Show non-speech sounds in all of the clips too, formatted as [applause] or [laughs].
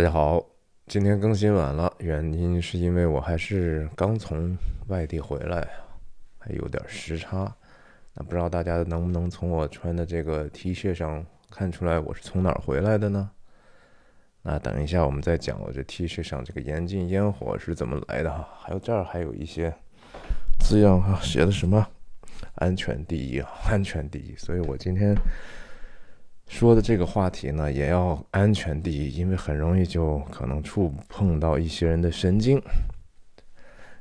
大家好，今天更新晚了，原因是因为我还是刚从外地回来，还有点时差。那不知道大家能不能从我穿的这个 T 恤上看出来我是从哪儿回来的呢？那等一下我们再讲我这 T 恤上这个严禁烟火是怎么来的哈。还有这儿还有一些字样哈，写的什么“安全第一”啊，“安全第一”。所以我今天。说的这个话题呢，也要安全第一，因为很容易就可能触碰到一些人的神经。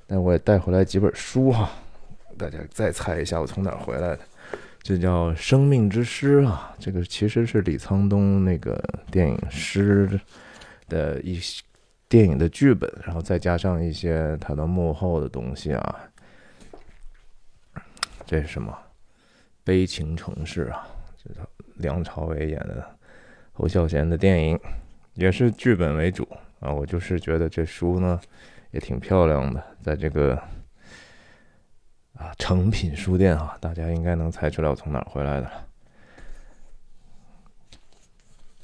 但我也带回来几本书哈，大家再猜一下我从哪儿回来的。这叫《生命之诗》啊，这个其实是李沧东那个电影《诗》的一些电影的剧本，然后再加上一些他的幕后的东西啊。这是什么？悲情城市啊，这叫。梁朝伟演的侯孝贤的电影，也是剧本为主啊。我就是觉得这书呢也挺漂亮的，在这个啊诚品书店啊，大家应该能猜出来我从哪儿回来的了。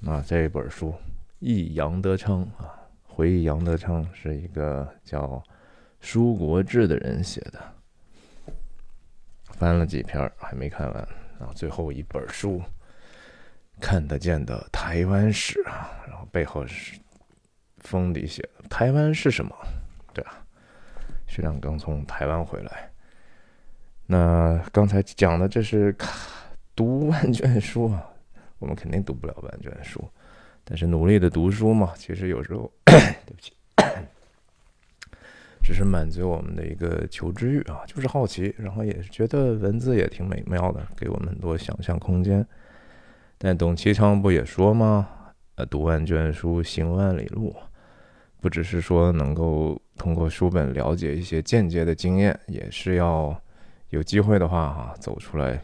啊，这一本书《忆杨德昌》啊，回忆杨德昌是一个叫舒国志的人写的，翻了几篇还没看完啊，最后一本书。看得见的台湾史啊，然后背后是封底写的台湾是什么？对啊，徐亮刚从台湾回来。那刚才讲的这是读万卷书啊，我们肯定读不了万卷书，但是努力的读书嘛，其实有时候 [coughs] 对不起，[coughs] 只是满足我们的一个求知欲啊，就是好奇，然后也是觉得文字也挺美妙的，给我们很多想象空间。但董其昌不也说吗？呃，读万卷书，行万里路，不只是说能够通过书本了解一些间接的经验，也是要有机会的话哈，走出来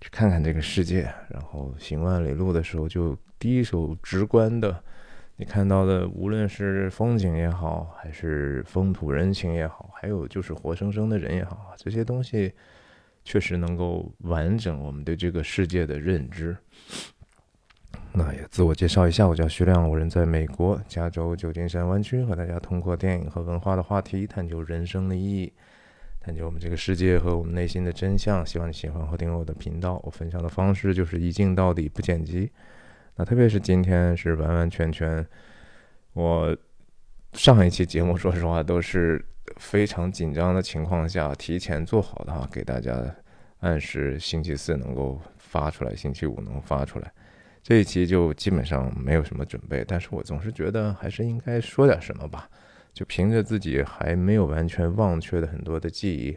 去看看这个世界。然后行万里路的时候，就第一手直观的，你看到的，无论是风景也好，还是风土人情也好，还有就是活生生的人也好，这些东西。确实能够完整我们对这个世界的认知。那也自我介绍一下，我叫徐亮，我人在美国加州旧金山湾区，和大家通过电影和文化的话题，探究人生的意义，探究我们这个世界和我们内心的真相。希望你喜欢和订阅我的频道。我分享的方式就是一镜到底，不剪辑。那特别是今天是完完全全，我上一期节目说实话都是。非常紧张的情况下，提前做好的哈，给大家按时星期四能够发出来，星期五能发出来。这一期就基本上没有什么准备，但是我总是觉得还是应该说点什么吧。就凭着自己还没有完全忘却的很多的记忆，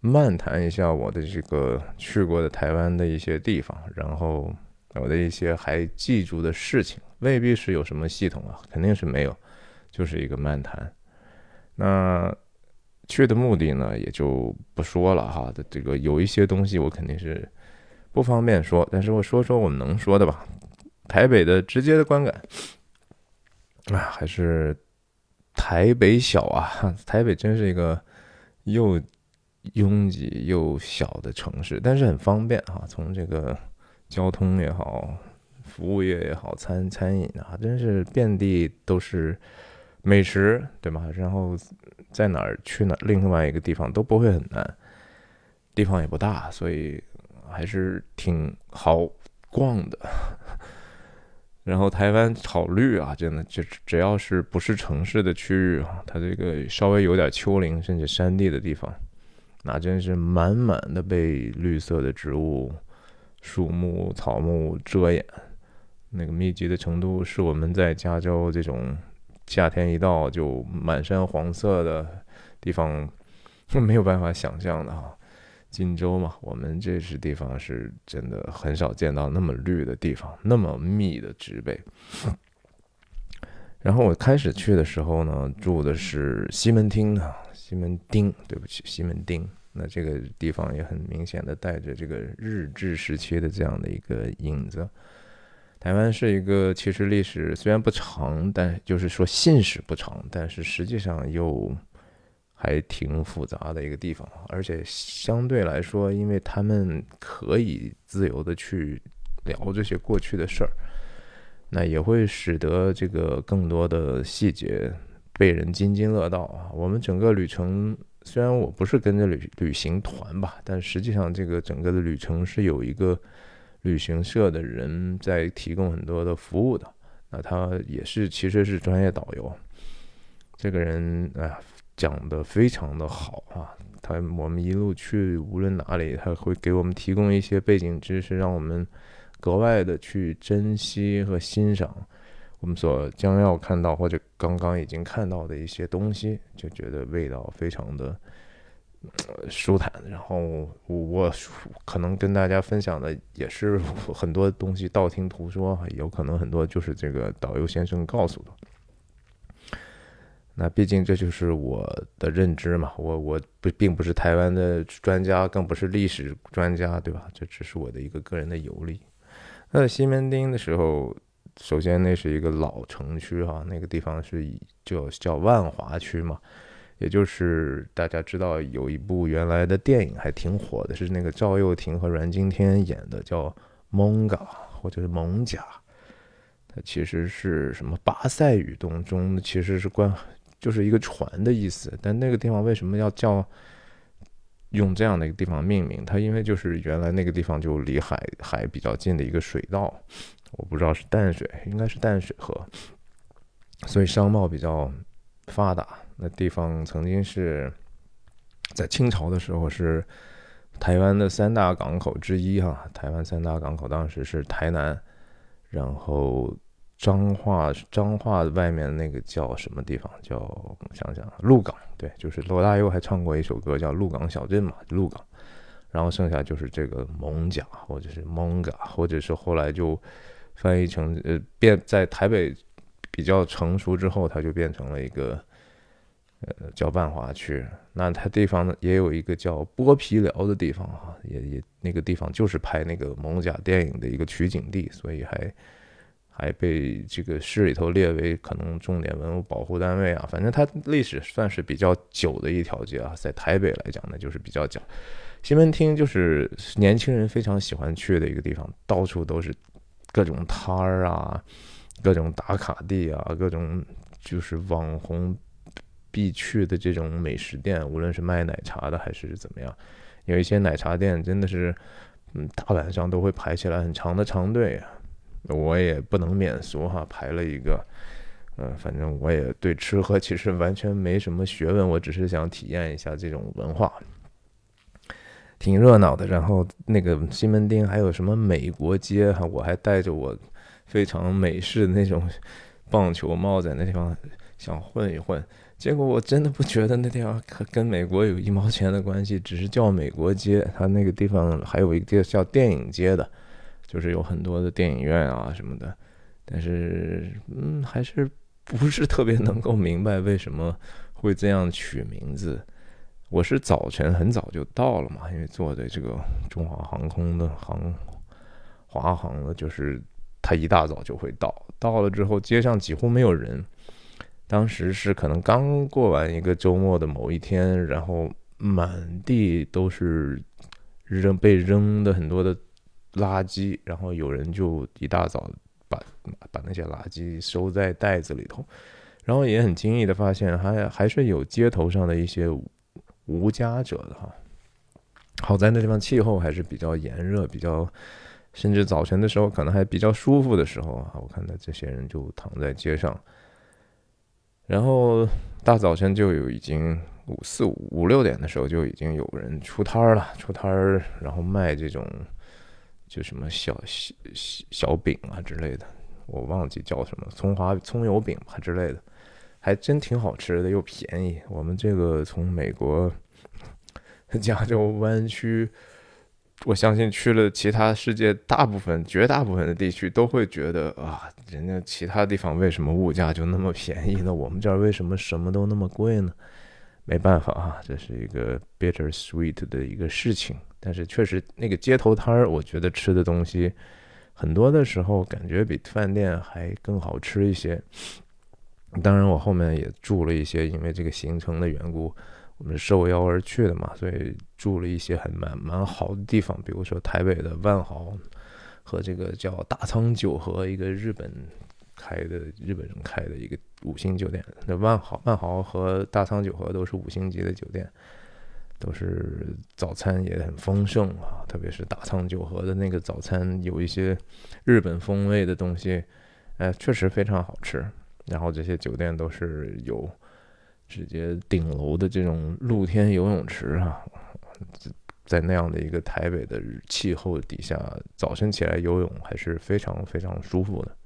漫谈一下我的这个去过的台湾的一些地方，然后我的一些还记住的事情，未必是有什么系统啊，肯定是没有，就是一个漫谈。那。去的目的呢，也就不说了哈。这个有一些东西我肯定是不方便说，但是我说说我们能说的吧。台北的直接的观感啊，还是台北小啊。台北真是一个又拥挤又小的城市，但是很方便哈。从这个交通也好，服务业也好，餐餐饮啊，真是遍地都是美食，对吗？然后。在哪儿去哪另外一个地方都不会很难，地方也不大，所以还是挺好逛的。[laughs] 然后台湾草绿啊，真的就只要是不是城市的区域，它这个稍微有点丘陵甚至山地的地方，那真是满满的被绿色的植物、树木、草木遮掩，那个密集的程度是我们在加州这种。夏天一到就满山黄色的地方，[laughs] 没有办法想象的哈。荆州嘛，我们这是地方是真的很少见到那么绿的地方，那么密的植被。[coughs] 然后我开始去的时候呢，住的是西门町啊，西门町，对不起，西门町。那这个地方也很明显的带着这个日治时期的这样的一个影子。台湾是一个其实历史虽然不长，但就是说信史不长，但是实际上又还挺复杂的一个地方。而且相对来说，因为他们可以自由的去聊这些过去的事儿，那也会使得这个更多的细节被人津津乐道啊。我们整个旅程虽然我不是跟着旅旅行团吧，但实际上这个整个的旅程是有一个旅行社的人在提供很多的服务的。那他也是其实是专业导游，这个人啊讲的非常的好啊。他我们一路去，无论哪里，他会给我们提供一些背景知识，让我们格外的去珍惜和欣赏我们所将要看到或者刚刚已经看到的一些东西，就觉得味道非常的舒坦。然后我可能跟大家分享的也是 [laughs] 很多东西道听途说，有可能很多就是这个导游先生告诉的。那毕竟这就是我的认知嘛，我我不并不是台湾的专家，更不是历史专家，对吧？这只是我的一个个人的游历。那西门町的时候，首先那是一个老城区哈，那个地方是以就叫万华区嘛，也就是大家知道有一部原来的电影还挺火的，是那个赵又廷和阮经天演的，叫《蒙嘎》或者是《蒙甲》，它其实是什么巴塞语当中其实是关。就是一个船的意思，但那个地方为什么要叫用这样的一个地方命名？它因为就是原来那个地方就离海海比较近的一个水道，我不知道是淡水，应该是淡水河，所以商贸比较发达。那地方曾经是在清朝的时候是台湾的三大港口之一哈，台湾三大港口当时是台南，然后。彰化，彰化外面那个叫什么地方？叫想想，鹿港。对，就是罗大佑还唱过一首歌叫《鹿港小镇》嘛，鹿港。然后剩下就是这个蒙甲，或者是蒙嘎，或者是后来就翻译成呃变在台北比较成熟之后，它就变成了一个呃叫万华区。那它地方呢也有一个叫剥皮寮的地方哈，也也那个地方就是拍那个蒙甲电影的一个取景地，所以还。还被这个市里头列为可能重点文物保护单位啊，反正它历史算是比较久的一条街啊，在台北来讲呢，就是比较久。西门町就是年轻人非常喜欢去的一个地方，到处都是各种摊儿啊，各种打卡地啊，各种就是网红必去的这种美食店，无论是卖奶茶的还是怎么样，有一些奶茶店真的是，嗯，大晚上都会排起来很长的长队啊。我也不能免俗哈，排了一个，呃，反正我也对吃喝其实完全没什么学问，我只是想体验一下这种文化，挺热闹的。然后那个西门町还有什么美国街哈，我还戴着我非常美式的那种棒球帽在那地方想混一混，结果我真的不觉得那地方跟美国有一毛钱的关系，只是叫美国街。它那个地方还有一个叫电影街的。就是有很多的电影院啊什么的，但是嗯，还是不是特别能够明白为什么会这样取名字。我是早晨很早就到了嘛，因为坐的这个中华航空的航华航的，就是他一大早就会到，到了之后街上几乎没有人。当时是可能刚过完一个周末的某一天，然后满地都是扔被扔的很多的。垃圾，然后有人就一大早把把那些垃圾收在袋子里头，然后也很惊异的发现，还还是有街头上的一些无家者的哈。好在那地方气候还是比较炎热，比较甚至早晨的时候可能还比较舒服的时候啊，我看到这些人就躺在街上，然后大早晨就有已经五四五五六点的时候就已经有人出摊儿了，出摊儿然后卖这种。就什么小小小饼啊之类的，我忘记叫什么葱花葱油饼吧之类的，还真挺好吃的，又便宜。我们这个从美国 [laughs] 加州湾区，我相信去了其他世界大部分、绝大部分的地区，都会觉得啊，人家其他地方为什么物价就那么便宜呢？我们这儿为什么什么都那么贵呢？没办法啊，这是一个 bitter sweet 的一个事情。但是确实，那个街头摊儿，我觉得吃的东西很多的时候，感觉比饭店还更好吃一些。当然，我后面也住了一些，因为这个行程的缘故，我们受邀而去的嘛，所以住了一些很蛮蛮好的地方，比如说台北的万豪和这个叫大仓九和一个日本开的日本人开的一个五星酒店。那万豪、万豪和大仓九和都是五星级的酒店，都是早餐也很丰盛啊。特别是大仓九和的那个早餐，有一些日本风味的东西，哎，确实非常好吃。然后这些酒店都是有直接顶楼的这种露天游泳池啊。在那样的一个台北的气候底下，早晨起来游泳还是非常非常舒服的。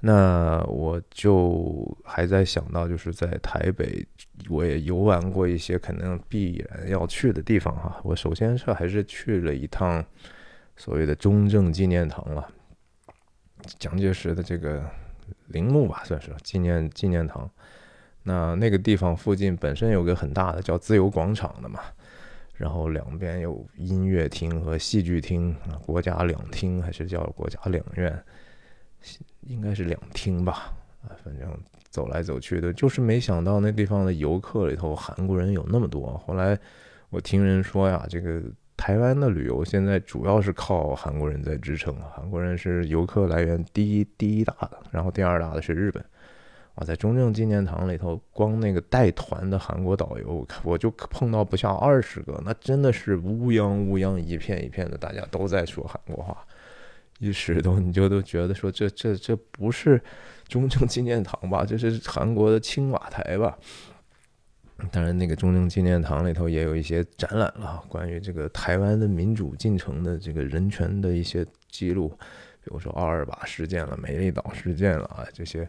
那我就还在想到，就是在台北，我也游玩过一些可能必然要去的地方哈。我首先是还是去了一趟所谓的中正纪念堂了，蒋介石的这个陵墓吧，算是纪念纪念堂。那那个地方附近本身有个很大的叫自由广场的嘛。然后两边有音乐厅和戏剧厅啊，国家两厅还是叫国家两院，应该是两厅吧啊，反正走来走去的，就是没想到那地方的游客里头韩国人有那么多。后来我听人说呀，这个台湾的旅游现在主要是靠韩国人在支撑，韩国人是游客来源第一第一大的，然后第二大的是日本。啊在中正纪念堂里头，光那个带团的韩国导游，我就碰到不下二十个，那真的是乌泱乌泱一片一片的，大家都在说韩国话，一时都你就都觉得说这这这不是中正纪念堂吧？这是韩国的青瓦台吧？当然，那个中正纪念堂里头也有一些展览了，关于这个台湾的民主进程的这个人权的一些记录，比如说二二八事件了、美丽岛事件了啊这些。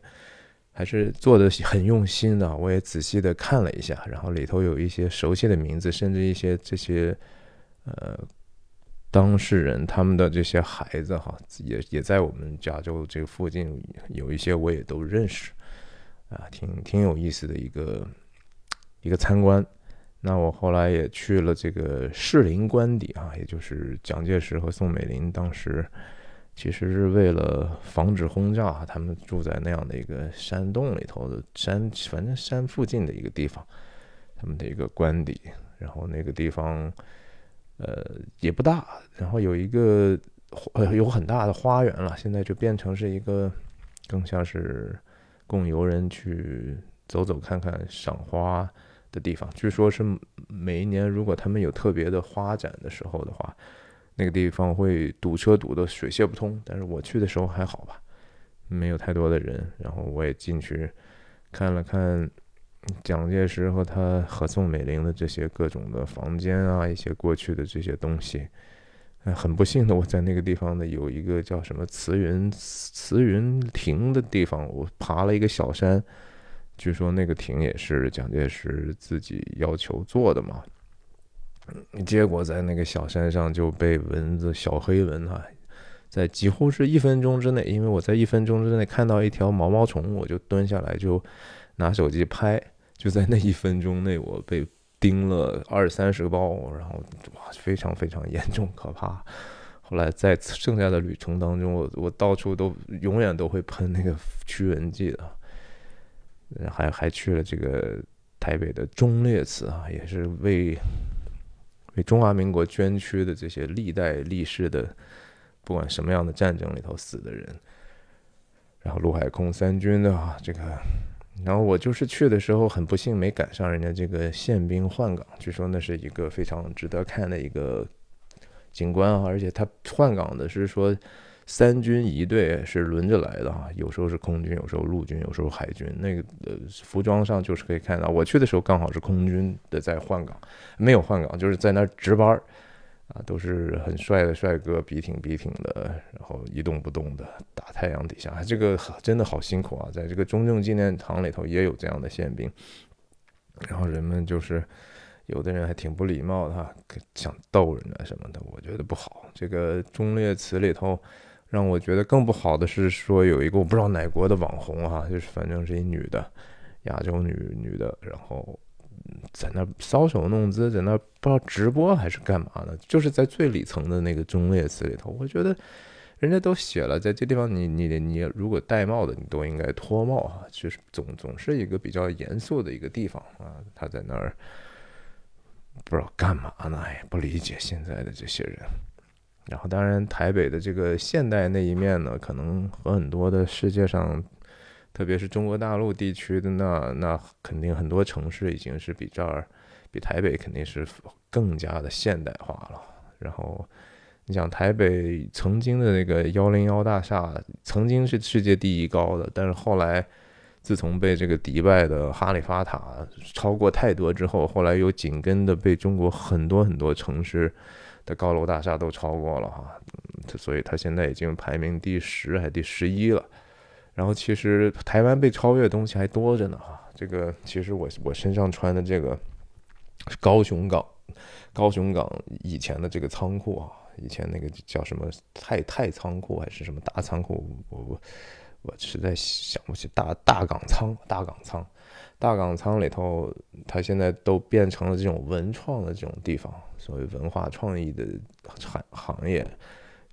还是做的很用心的，我也仔细的看了一下，然后里头有一些熟悉的名字，甚至一些这些呃当事人他们的这些孩子哈，也也在我们加州这个附近有一些我也都认识，啊，挺挺有意思的一个一个参观。那我后来也去了这个士林官邸啊，也就是蒋介石和宋美龄当时。其实是为了防止轰炸，他们住在那样的一个山洞里头的山，反正山附近的一个地方，他们的一个官邸。然后那个地方，呃，也不大，然后有一个呃有很大的花园了。现在就变成是一个更像是供游人去走走看看、赏花的地方。据说是每一年，如果他们有特别的花展的时候的话。那个地方会堵车堵得水泄不通，但是我去的时候还好吧，没有太多的人。然后我也进去看了看蒋介石和他和宋美龄的这些各种的房间啊，一些过去的这些东西。很不幸的，我在那个地方呢有一个叫什么慈云慈云亭的地方，我爬了一个小山，据说那个亭也是蒋介石自己要求做的嘛。结果在那个小山上就被蚊子小黑蚊啊，在几乎是一分钟之内，因为我在一分钟之内看到一条毛毛虫，我就蹲下来就拿手机拍，就在那一分钟内我被叮了二三十个包，然后哇非常非常严重可怕。后来在剩下的旅程当中，我我到处都永远都会喷那个驱蚊剂的，还还去了这个台北的忠烈祠啊，也是为。中华民国捐躯的这些历代历世的，不管什么样的战争里头死的人，然后陆海空三军的啊，这个，然后我就是去的时候很不幸没赶上人家这个宪兵换岗，据说那是一个非常值得看的一个景观啊，而且他换岗的是说。三军一队是轮着来的哈，有时候是空军，有时候陆军，有时候海军。那个呃，服装上就是可以看到，我去的时候刚好是空军的在换岗，没有换岗，就是在那儿值班儿啊，都是很帅的帅哥，笔挺笔挺的，然后一动不动的大太阳底下，这个真的好辛苦啊！在这个中正纪念堂里头也有这样的宪兵，然后人们就是有的人还挺不礼貌的哈，想逗人啊什么的，我觉得不好。这个忠烈祠里头。让我觉得更不好的是说有一个我不知道哪国的网红哈，就是反正是一女的，亚洲女女的，然后在那搔首弄姿，在那不知道直播还是干嘛呢？就是在最里层的那个中列祠里头，我觉得人家都写了，在这地方你你你如果戴帽的，你都应该脱帽啊，就是总总是一个比较严肃的一个地方啊。他在那儿不知道干嘛呢？哎，不理解现在的这些人。然后当然台北的这个现代那一面呢，可能和很多的世界上，特别是中国大陆地区的那那肯定很多城市已经是比这儿，比台北肯定是更加的现代化了。然后你想台北曾经的那个幺零幺大厦，曾经是世界第一高的，但是后来。自从被这个迪拜的哈利法塔超过太多之后，后来又紧跟的被中国很多很多城市的高楼大厦都超过了哈，所以它现在已经排名第十还第十一了。然后其实台湾被超越的东西还多着呢哈。这个其实我我身上穿的这个高雄港，高雄港以前的这个仓库啊，以前那个叫什么太太仓库还是什么大仓库，我我。我实在想不起大大港仓，大港仓，大港仓里头，它现在都变成了这种文创的这种地方，所谓文化创意的产行业，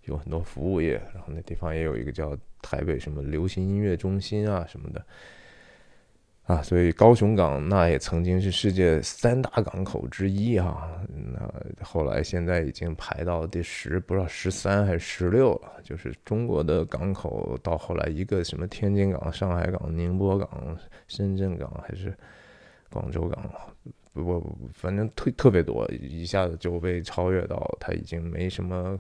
有很多服务业，然后那地方也有一个叫台北什么流行音乐中心啊什么的。啊，所以高雄港那也曾经是世界三大港口之一哈，那后来现在已经排到第十，不知道十三还是十六了。就是中国的港口到后来一个什么天津港、上海港、宁波港、深圳港还是广州港，不不不，反正特特别多，一下子就被超越到，它已经没什么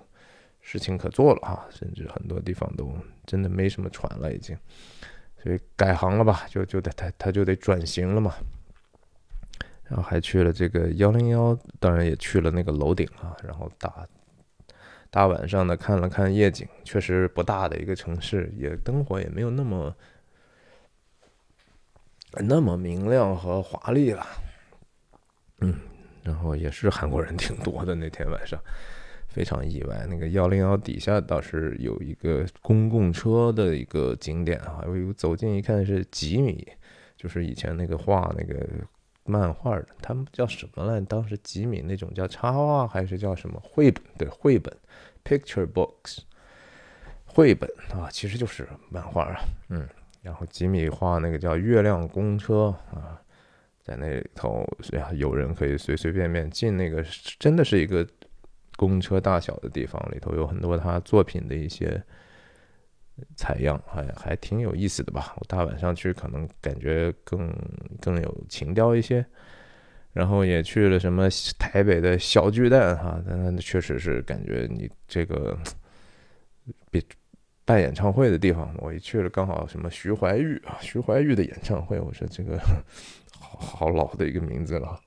事情可做了哈，甚至很多地方都真的没什么船了已经。所以改行了吧，就就得他他就得转型了嘛。然后还去了这个幺零幺，当然也去了那个楼顶啊。然后大大晚上的看了看夜景，确实不大的一个城市，也灯火也没有那么那么明亮和华丽了。嗯，然后也是韩国人挺多的那天晚上。非常意外，那个幺零幺底下倒是有一个公共车的一个景点啊，我走近一看是吉米，就是以前那个画那个漫画的，他们叫什么来？当时吉米那种叫插画还是叫什么绘本？对，绘本，picture books，绘本啊，其实就是漫画啊，嗯，然后吉米画那个叫月亮公车啊，在那里头呀，有人可以随随便便进那个，真的是一个。公车大小的地方里头有很多他作品的一些采样，还还挺有意思的吧。我大晚上去可能感觉更更有情调一些。然后也去了什么台北的小巨蛋哈，但确实是感觉你这个比办演唱会的地方，我一去了刚好什么徐怀钰啊，徐怀钰的演唱会，我说这个 [laughs] 好好老的一个名字了。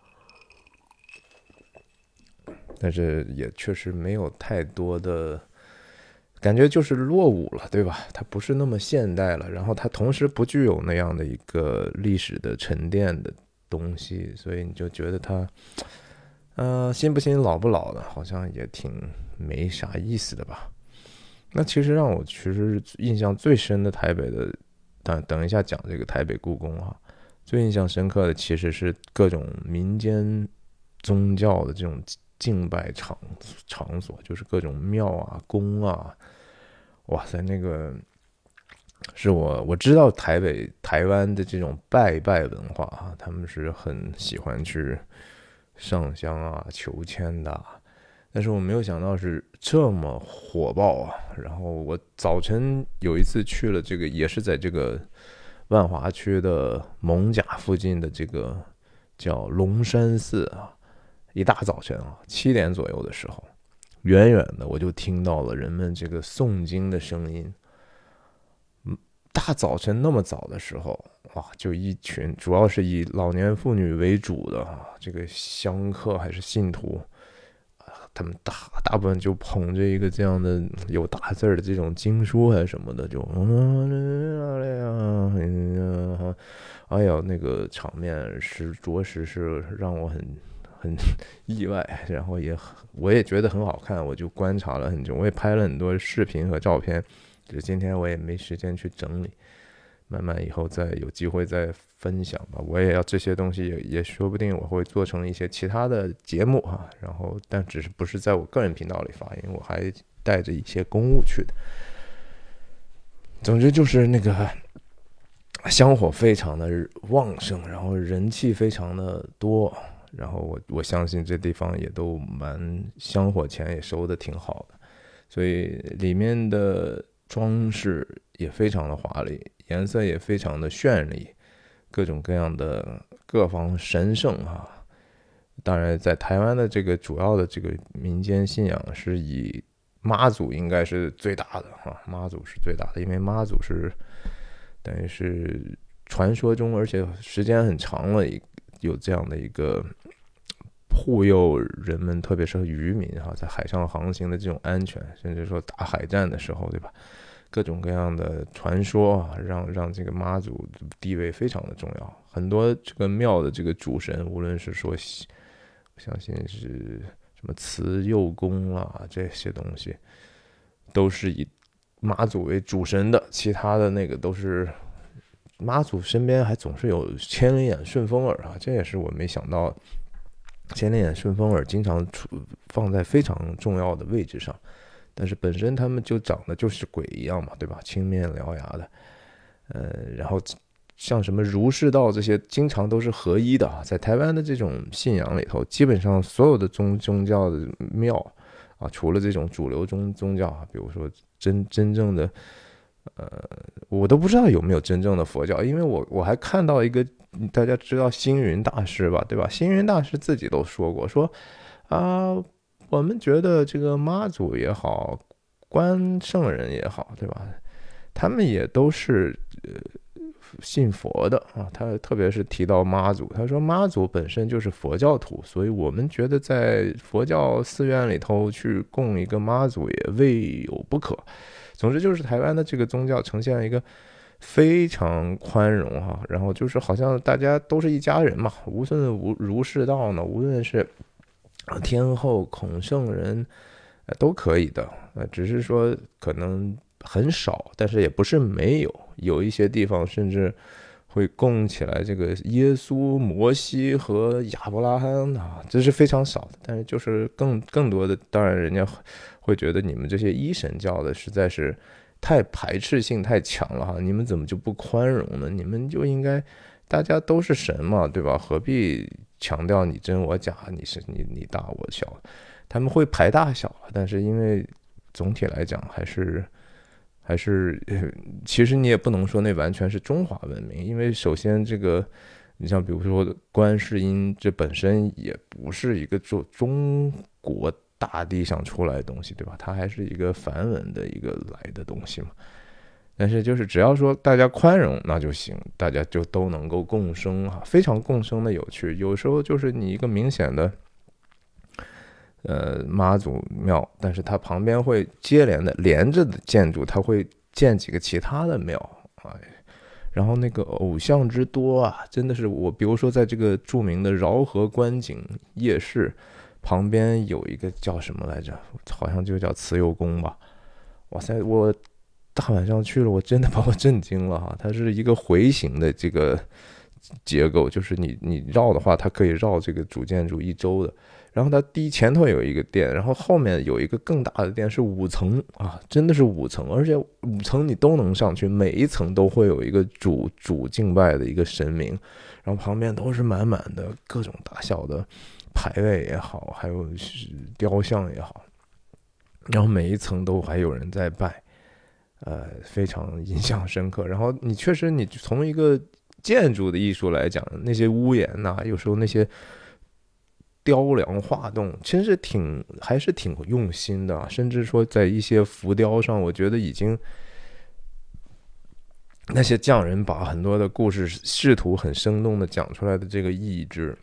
但是也确实没有太多的感觉，就是落伍了，对吧？它不是那么现代了，然后它同时不具有那样的一个历史的沉淀的东西，所以你就觉得它，呃，新不新，老不老的，好像也挺没啥意思的吧？那其实让我其实印象最深的台北的，等等一下讲这个台北故宫哈，最印象深刻的其实是各种民间宗教的这种。敬拜场场所就是各种庙啊、宫啊，哇塞，那个是我我知道台北、台湾的这种拜拜文化啊，他们是很喜欢去上香啊、求签的，但是我没有想到是这么火爆啊。然后我早晨有一次去了这个，也是在这个万华区的蒙甲附近的这个叫龙山寺啊。一大早晨啊，七点左右的时候，远远的我就听到了人们这个诵经的声音。嗯，大早晨那么早的时候，哇，就一群主要是以老年妇女为主的啊，这个香客还是信徒啊，他们大大部分就捧着一个这样的有大字的这种经书还是什么的，就哎呀，那个场面是着实是让我很。很 [laughs] 意外，然后也我也觉得很好看，我就观察了很久，我也拍了很多视频和照片，就是今天我也没时间去整理，慢慢以后再有机会再分享吧。我也要这些东西也也说不定我会做成一些其他的节目哈，然后但只是不是在我个人频道里发，因为我还带着一些公务去的。总之就是那个香火非常的旺盛，然后人气非常的多。然后我我相信这地方也都蛮香火钱也收的挺好的，所以里面的装饰也非常的华丽，颜色也非常的绚丽，各种各样的各方神圣啊。当然，在台湾的这个主要的这个民间信仰是以妈祖应该是最大的哈，妈祖是最大的，因为妈祖是等于是传说中，而且时间很长了，一有这样的一个护佑人们，特别是渔民哈，在海上航行的这种安全，甚至说打海战的时候，对吧？各种各样的传说啊，让让这个妈祖地位非常的重要，很多这个庙的这个主神，无论是说。我相信是什么慈幼宫啊，这些东西都是以妈祖为主神的，其他的那个都是妈祖身边还总是有千里眼、顺风耳啊，这也是我没想到，千里眼、顺风耳经常出放在非常重要的位置上，但是本身他们就长得就是鬼一样嘛，对吧？青面獠牙的，呃，然后。像什么儒释道这些，经常都是合一的啊。在台湾的这种信仰里头，基本上所有的宗宗教的庙啊，除了这种主流宗宗教啊，比如说真真正的，呃，我都不知道有没有真正的佛教，因为我我还看到一个，大家知道星云大师吧，对吧？星云大师自己都说过，说啊，我们觉得这个妈祖也好，关圣人也好，对吧？他们也都是呃。信佛的啊，他特别是提到妈祖，他说妈祖本身就是佛教徒，所以我们觉得在佛教寺院里头去供一个妈祖也未有不可。总之就是台湾的这个宗教呈现了一个非常宽容哈，然后就是好像大家都是一家人嘛，无论无儒释道呢，无论是天后孔圣人，都可以的，呃，只是说可能。很少，但是也不是没有，有一些地方甚至会供起来这个耶稣、摩西和亚伯拉罕啊，这是非常少的。但是就是更更多的，当然人家会觉得你们这些一神教的实在是太排斥性太强了哈，你们怎么就不宽容呢？你们就应该大家都是神嘛，对吧？何必强调你真我假，你是你你大我小？他们会排大小，但是因为总体来讲还是。还是，[laughs] 其实你也不能说那完全是中华文明，因为首先这个，你像比如说观世音，这本身也不是一个中中国大地上出来的东西，对吧？它还是一个梵文的一个来的东西嘛。但是就是只要说大家宽容，那就行，大家就都能够共生啊，非常共生的有趣。有时候就是你一个明显的。呃，妈祖庙，但是它旁边会接连的连着的建筑，它会建几个其他的庙啊，然后那个偶像之多啊，真的是我，比如说在这个著名的饶河观景夜市旁边有一个叫什么来着，好像就叫慈幼宫吧，哇塞，我大晚上去了，我真的把我震惊了哈，[laughs] 它是一个回形的这个结构，就是你你绕的话，它可以绕这个主建筑一周的。然后它第一前头有一个殿，然后后面有一个更大的殿，是五层啊，真的是五层，而且五层你都能上去，每一层都会有一个主主敬拜的一个神明，然后旁边都是满满的各种大小的牌位也好，还有雕像也好，然后每一层都还有人在拜，呃，非常印象深刻。然后你确实，你从一个建筑的艺术来讲，那些屋檐呐，有时候那些。雕梁画栋，其实挺还是挺用心的，甚至说在一些浮雕上，我觉得已经那些匠人把很多的故事试图很生动的讲出来的这个意志，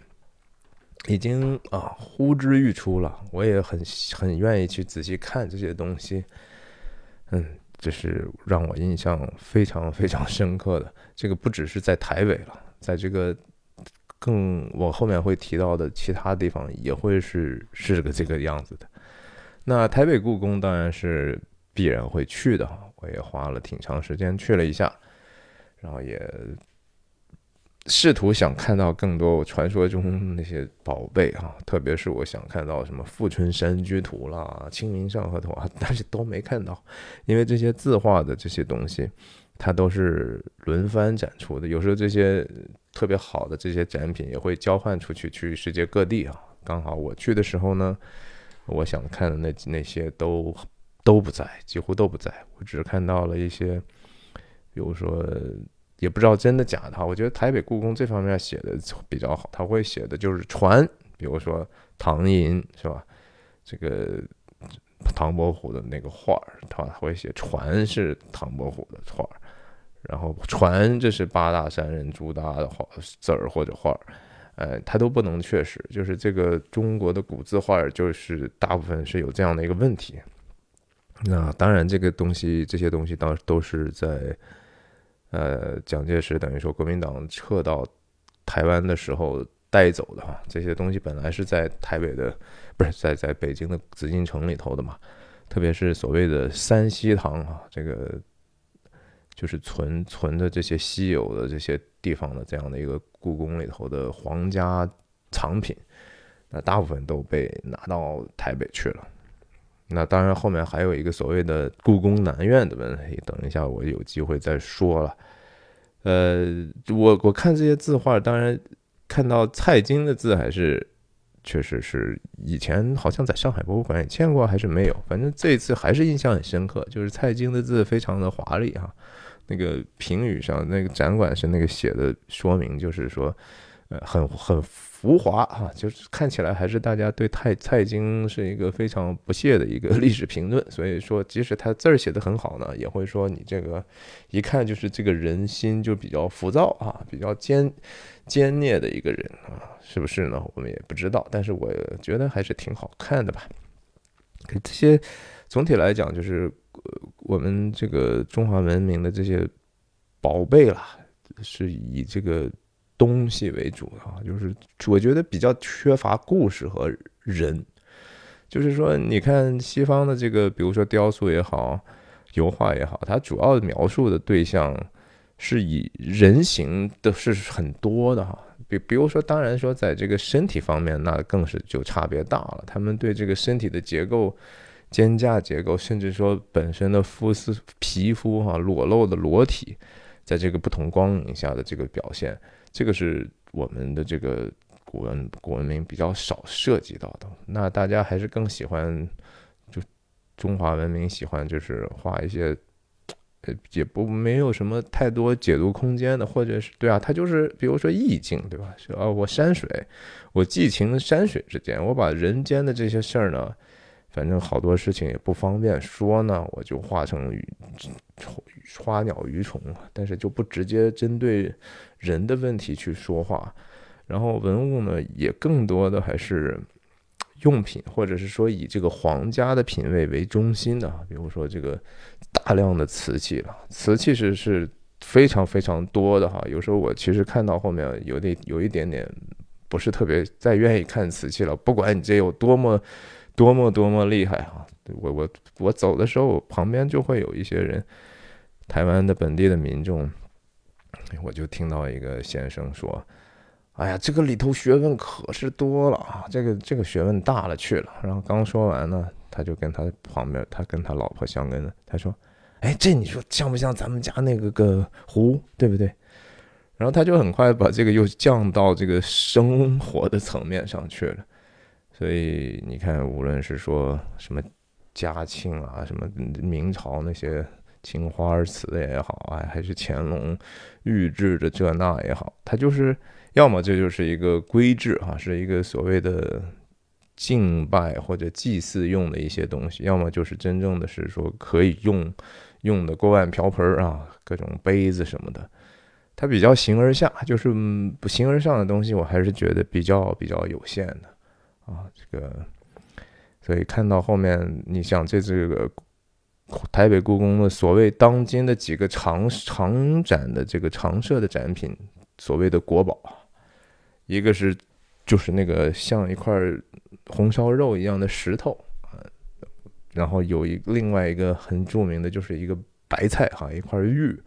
已经啊呼之欲出了。我也很很愿意去仔细看这些东西，嗯，这是让我印象非常非常深刻的。这个不只是在台北了，在这个。更我后面会提到的其他地方也会是是个这个样子的。那台北故宫当然是必然会去的，我也花了挺长时间去了一下，然后也试图想看到更多传说中那些宝贝啊，特别是我想看到什么富春山居图啦、清明上河图啊，但是都没看到，因为这些字画的这些东西。它都是轮番展出的，有时候这些特别好的这些展品也会交换出去，去世界各地啊。刚好我去的时候呢，我想看的那那些都都不在，几乎都不在。我只是看到了一些，比如说，也不知道真的假的。我觉得台北故宫这方面写的比较好，他会写的就是传，比如说唐寅是吧？这个唐伯虎的那个画儿，他会写传是唐伯虎的画儿，然后传这是八大山人朱大的画字儿或者画儿。呃，它都不能确实，就是这个中国的古字画儿，就是大部分是有这样的一个问题。那当然，这个东西，这些东西，当都是在呃蒋介石等于说国民党撤到台湾的时候带走的哈。这些东西本来是在台北的，不是在在北京的紫禁城里头的嘛。特别是所谓的三希堂啊，这个就是存存的这些稀有的这些地方的这样的一个。故宫里头的皇家藏品，那大部分都被拿到台北去了。那当然，后面还有一个所谓的故宫南院的问题，等一下我有机会再说了。呃，我我看这些字画，当然看到蔡京的字，还是确实是以前好像在上海博物馆也见过，还是没有。反正这一次还是印象很深刻，就是蔡京的字非常的华丽哈。那个评语上，那个展馆是那个写的说明，就是说，呃，很很浮华啊，就是看起来还是大家对蔡蔡京是一个非常不屑的一个历史评论。所以说，即使他字儿写的很好呢，也会说你这个一看就是这个人心就比较浮躁啊，比较奸奸孽的一个人啊，是不是呢？我们也不知道，但是我觉得还是挺好看的吧。这些总体来讲就是。我们这个中华文明的这些宝贝啦，是以这个东西为主啊，就是我觉得比较缺乏故事和人。就是说，你看西方的这个，比如说雕塑也好，油画也好，它主要描述的对象是以人形的是很多的哈。比比如说，当然说在这个身体方面，那更是就差别大了。他们对这个身体的结构。肩架结构，甚至说本身的肤色、皮肤哈裸露的裸体，在这个不同光影下的这个表现，这个是我们的这个古文古文明比较少涉及到的。那大家还是更喜欢，就中华文明喜欢就是画一些，呃，也不没有什么太多解读空间的，或者是对啊，它就是比如说意境，对吧？是啊，我山水，我寄情山水之间，我把人间的这些事儿呢。反正好多事情也不方便说呢，我就画成花鸟鱼虫，但是就不直接针对人的问题去说话。然后文物呢，也更多的还是用品，或者是说以这个皇家的品味为中心的，比如说这个大量的瓷器了，瓷器是是非常非常多的哈。有时候我其实看到后面有点有一点点不是特别再愿意看瓷器了，不管你这有多么。多么多么厉害啊！我我我走的时候，旁边就会有一些人，台湾的本地的民众，我就听到一个先生说：“哎呀，这个里头学问可是多了啊，这个这个学问大了去了。”然后刚说完呢，他就跟他旁边，他跟他老婆相跟的，他说：“哎，这你说像不像咱们家那个个湖，对不对？”然后他就很快把这个又降到这个生活的层面上去了。所以你看，无论是说什么嘉庆啊，什么明朝那些青花瓷也好啊，还是乾隆御制的这那也好，它就是要么这就是一个规制哈，是一个所谓的敬拜或者祭祀用的一些东西，要么就是真正的是说可以用用的锅碗瓢盆啊，各种杯子什么的，它比较形而下，就是不形而上的东西，我还是觉得比较比较有限的。啊，这个，所以看到后面，你想这这个台北故宫的所谓当今的几个常常展的这个常设的展品，所谓的国宝，一个是就是那个像一块红烧肉一样的石头啊，然后有一另外一个很著名的就是一个白菜哈，一块玉，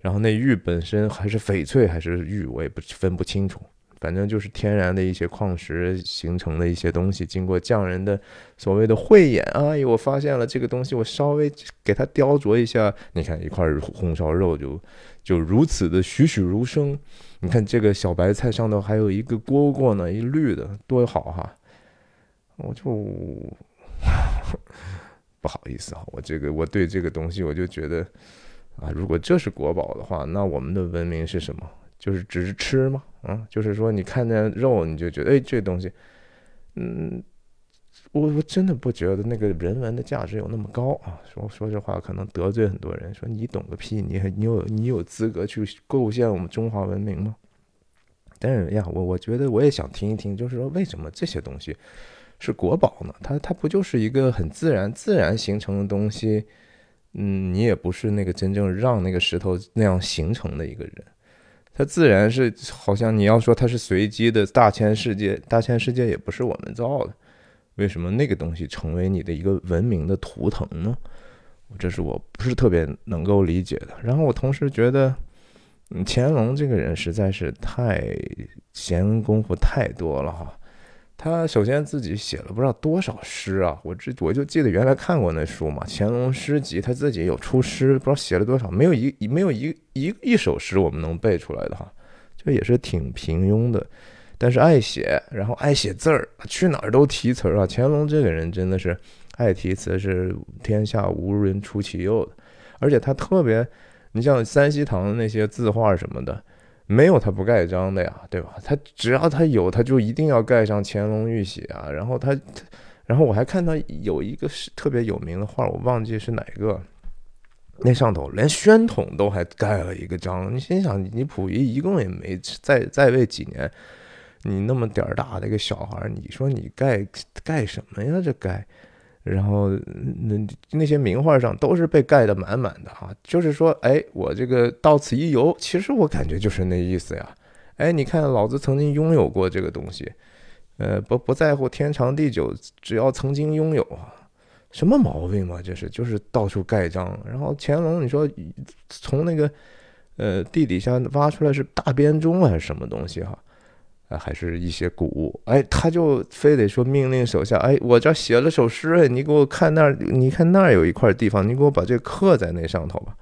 然后那玉本身还是翡翠还是玉，我也不分不清楚。反正就是天然的一些矿石形成的一些东西，经过匠人的所谓的慧眼啊，我发现了这个东西，我稍微给它雕琢一下，你看一块红烧肉就就如此的栩栩如生。你看这个小白菜上头还有一个蝈蝈呢，一绿的多好哈！我就 [laughs] 不好意思啊，我这个我对这个东西我就觉得啊，如果这是国宝的话，那我们的文明是什么？就是只是吃吗？啊，就是说你看见肉你就觉得哎这东西，嗯。我我真的不觉得那个人文的价值有那么高啊！说说这话可能得罪很多人，说你懂个屁！你你有你有资格去构建我们中华文明吗？但是呀，我我觉得我也想听一听，就是说为什么这些东西是国宝呢？它它不就是一个很自然自然形成的东西？嗯，你也不是那个真正让那个石头那样形成的一个人，它自然是好像你要说它是随机的大千世界，大千世界也不是我们造的。为什么那个东西成为你的一个文明的图腾呢？这是我不是特别能够理解的。然后我同时觉得，嗯，乾隆这个人实在是太闲工夫太多了哈。他首先自己写了不知道多少诗啊，我这我就记得原来看过那书嘛，《乾隆诗集》，他自己有出诗，不知道写了多少，没有一没有一一一首诗我们能背出来的哈，就也是挺平庸的。但是爱写，然后爱写字儿，去哪儿都题词儿啊！乾隆这个人真的是爱题词，是天下无人出其右的。而且他特别，你像三希堂的那些字画什么的，没有他不盖章的呀，对吧？他只要他有，他就一定要盖上乾隆御玺啊。然后他，然后我还看到有一个是特别有名的画，我忘记是哪个，那上头连宣统都还盖了一个章。你心想，你溥仪一共也没在在位几年。你那么点儿大的一个小孩，你说你盖盖什么呀？这盖，然后那那些名画上都是被盖得满满的哈。就是说，哎，我这个到此一游，其实我感觉就是那意思呀。哎，你看，老子曾经拥有过这个东西，呃，不不在乎天长地久，只要曾经拥有啊，什么毛病嘛？这是就是到处盖章。然后乾隆，你说从那个呃地底下挖出来是大编钟还是什么东西哈？还是一些古物，哎，他就非得说命令手下，哎，我这写了首诗，哎，你给我看那儿，你看那儿有一块地方，你给我把这刻在那上头吧。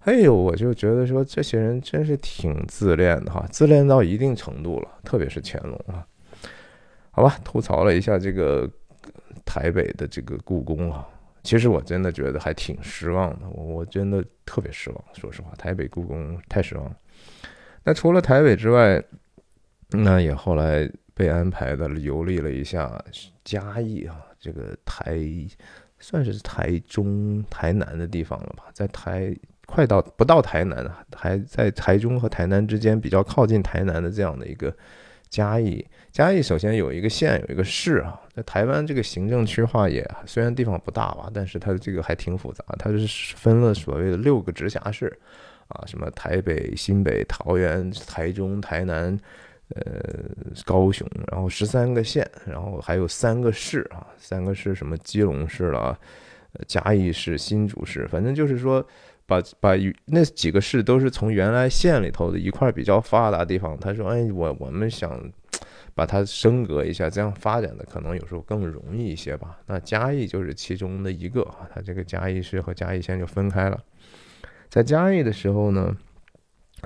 哎呦，我就觉得说这些人真是挺自恋的哈，自恋到一定程度了，特别是乾隆啊。好吧，吐槽了一下这个台北的这个故宫啊，其实我真的觉得还挺失望的，我真的特别失望，说实话，台北故宫太失望了。那除了台北之外，那也后来被安排的游历了一下嘉义啊，这个台算是台中、台南的地方了吧，在台快到不到台南，还在台中和台南之间比较靠近台南的这样的一个嘉义。嘉义首先有一个县，有一个市啊，在台湾这个行政区划也虽然地方不大吧，但是它这个还挺复杂，它是分了所谓的六个直辖市啊，什么台北、新北、桃园、台中、台南。呃，高雄，然后十三个县，然后还有三个市啊，三个市什么基隆市了，嘉义市、新竹市，反正就是说，把把那几个市都是从原来县里头的一块比较发达地方，他说，哎，我我们想把它升格一下，这样发展的可能有时候更容易一些吧。那嘉义就是其中的一个啊，它这个嘉义市和嘉义县就分开了。在嘉义的时候呢。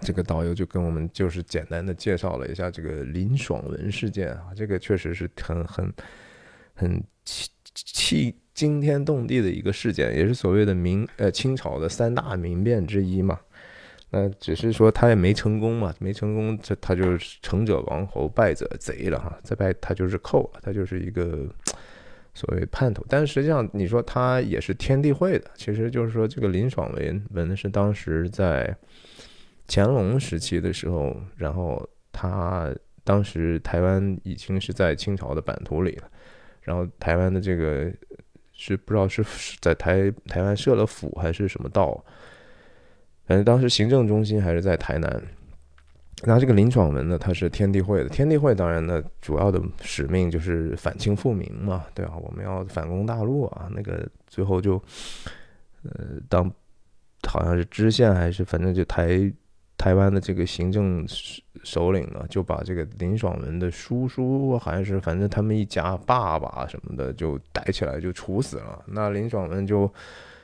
这个导游就跟我们就是简单的介绍了一下这个林爽文事件啊，这个确实是很很很气气惊天动地的一个事件，也是所谓的明呃清朝的三大民变之一嘛。那只是说他也没成功嘛，没成功，这他就是成者王侯，败者贼了哈。再败他就是寇了，他就是一个所谓叛徒。但实际上你说他也是天地会的，其实就是说这个林爽文文是当时在。乾隆时期的时候，然后他当时台湾已经是在清朝的版图里了，然后台湾的这个是不知道是在台台湾设了府还是什么道，反正当时行政中心还是在台南。然后这个林爽文呢，他是天地会的，天地会当然呢主要的使命就是反清复明嘛，对吧？我们要反攻大陆啊，那个最后就呃当好像是知县还是反正就台。台湾的这个行政首领呢，就把这个林爽文的叔叔还是反正他们一家爸爸什么的就逮起来就处死了。那林爽文就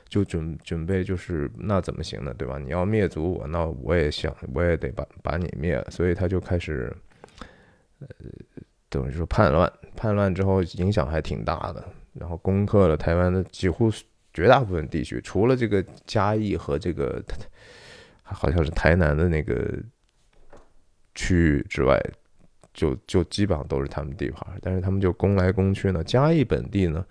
就准准备就是那怎么行呢？对吧？你要灭族我，那我也想我也得把把你灭。所以他就开始呃等于说叛乱，叛乱之后影响还挺大的，然后攻克了台湾的几乎绝大部分地区，除了这个嘉义和这个好像是台南的那个区域之外，就就基本上都是他们地盘。但是他们就攻来攻去呢。嘉义本地呢，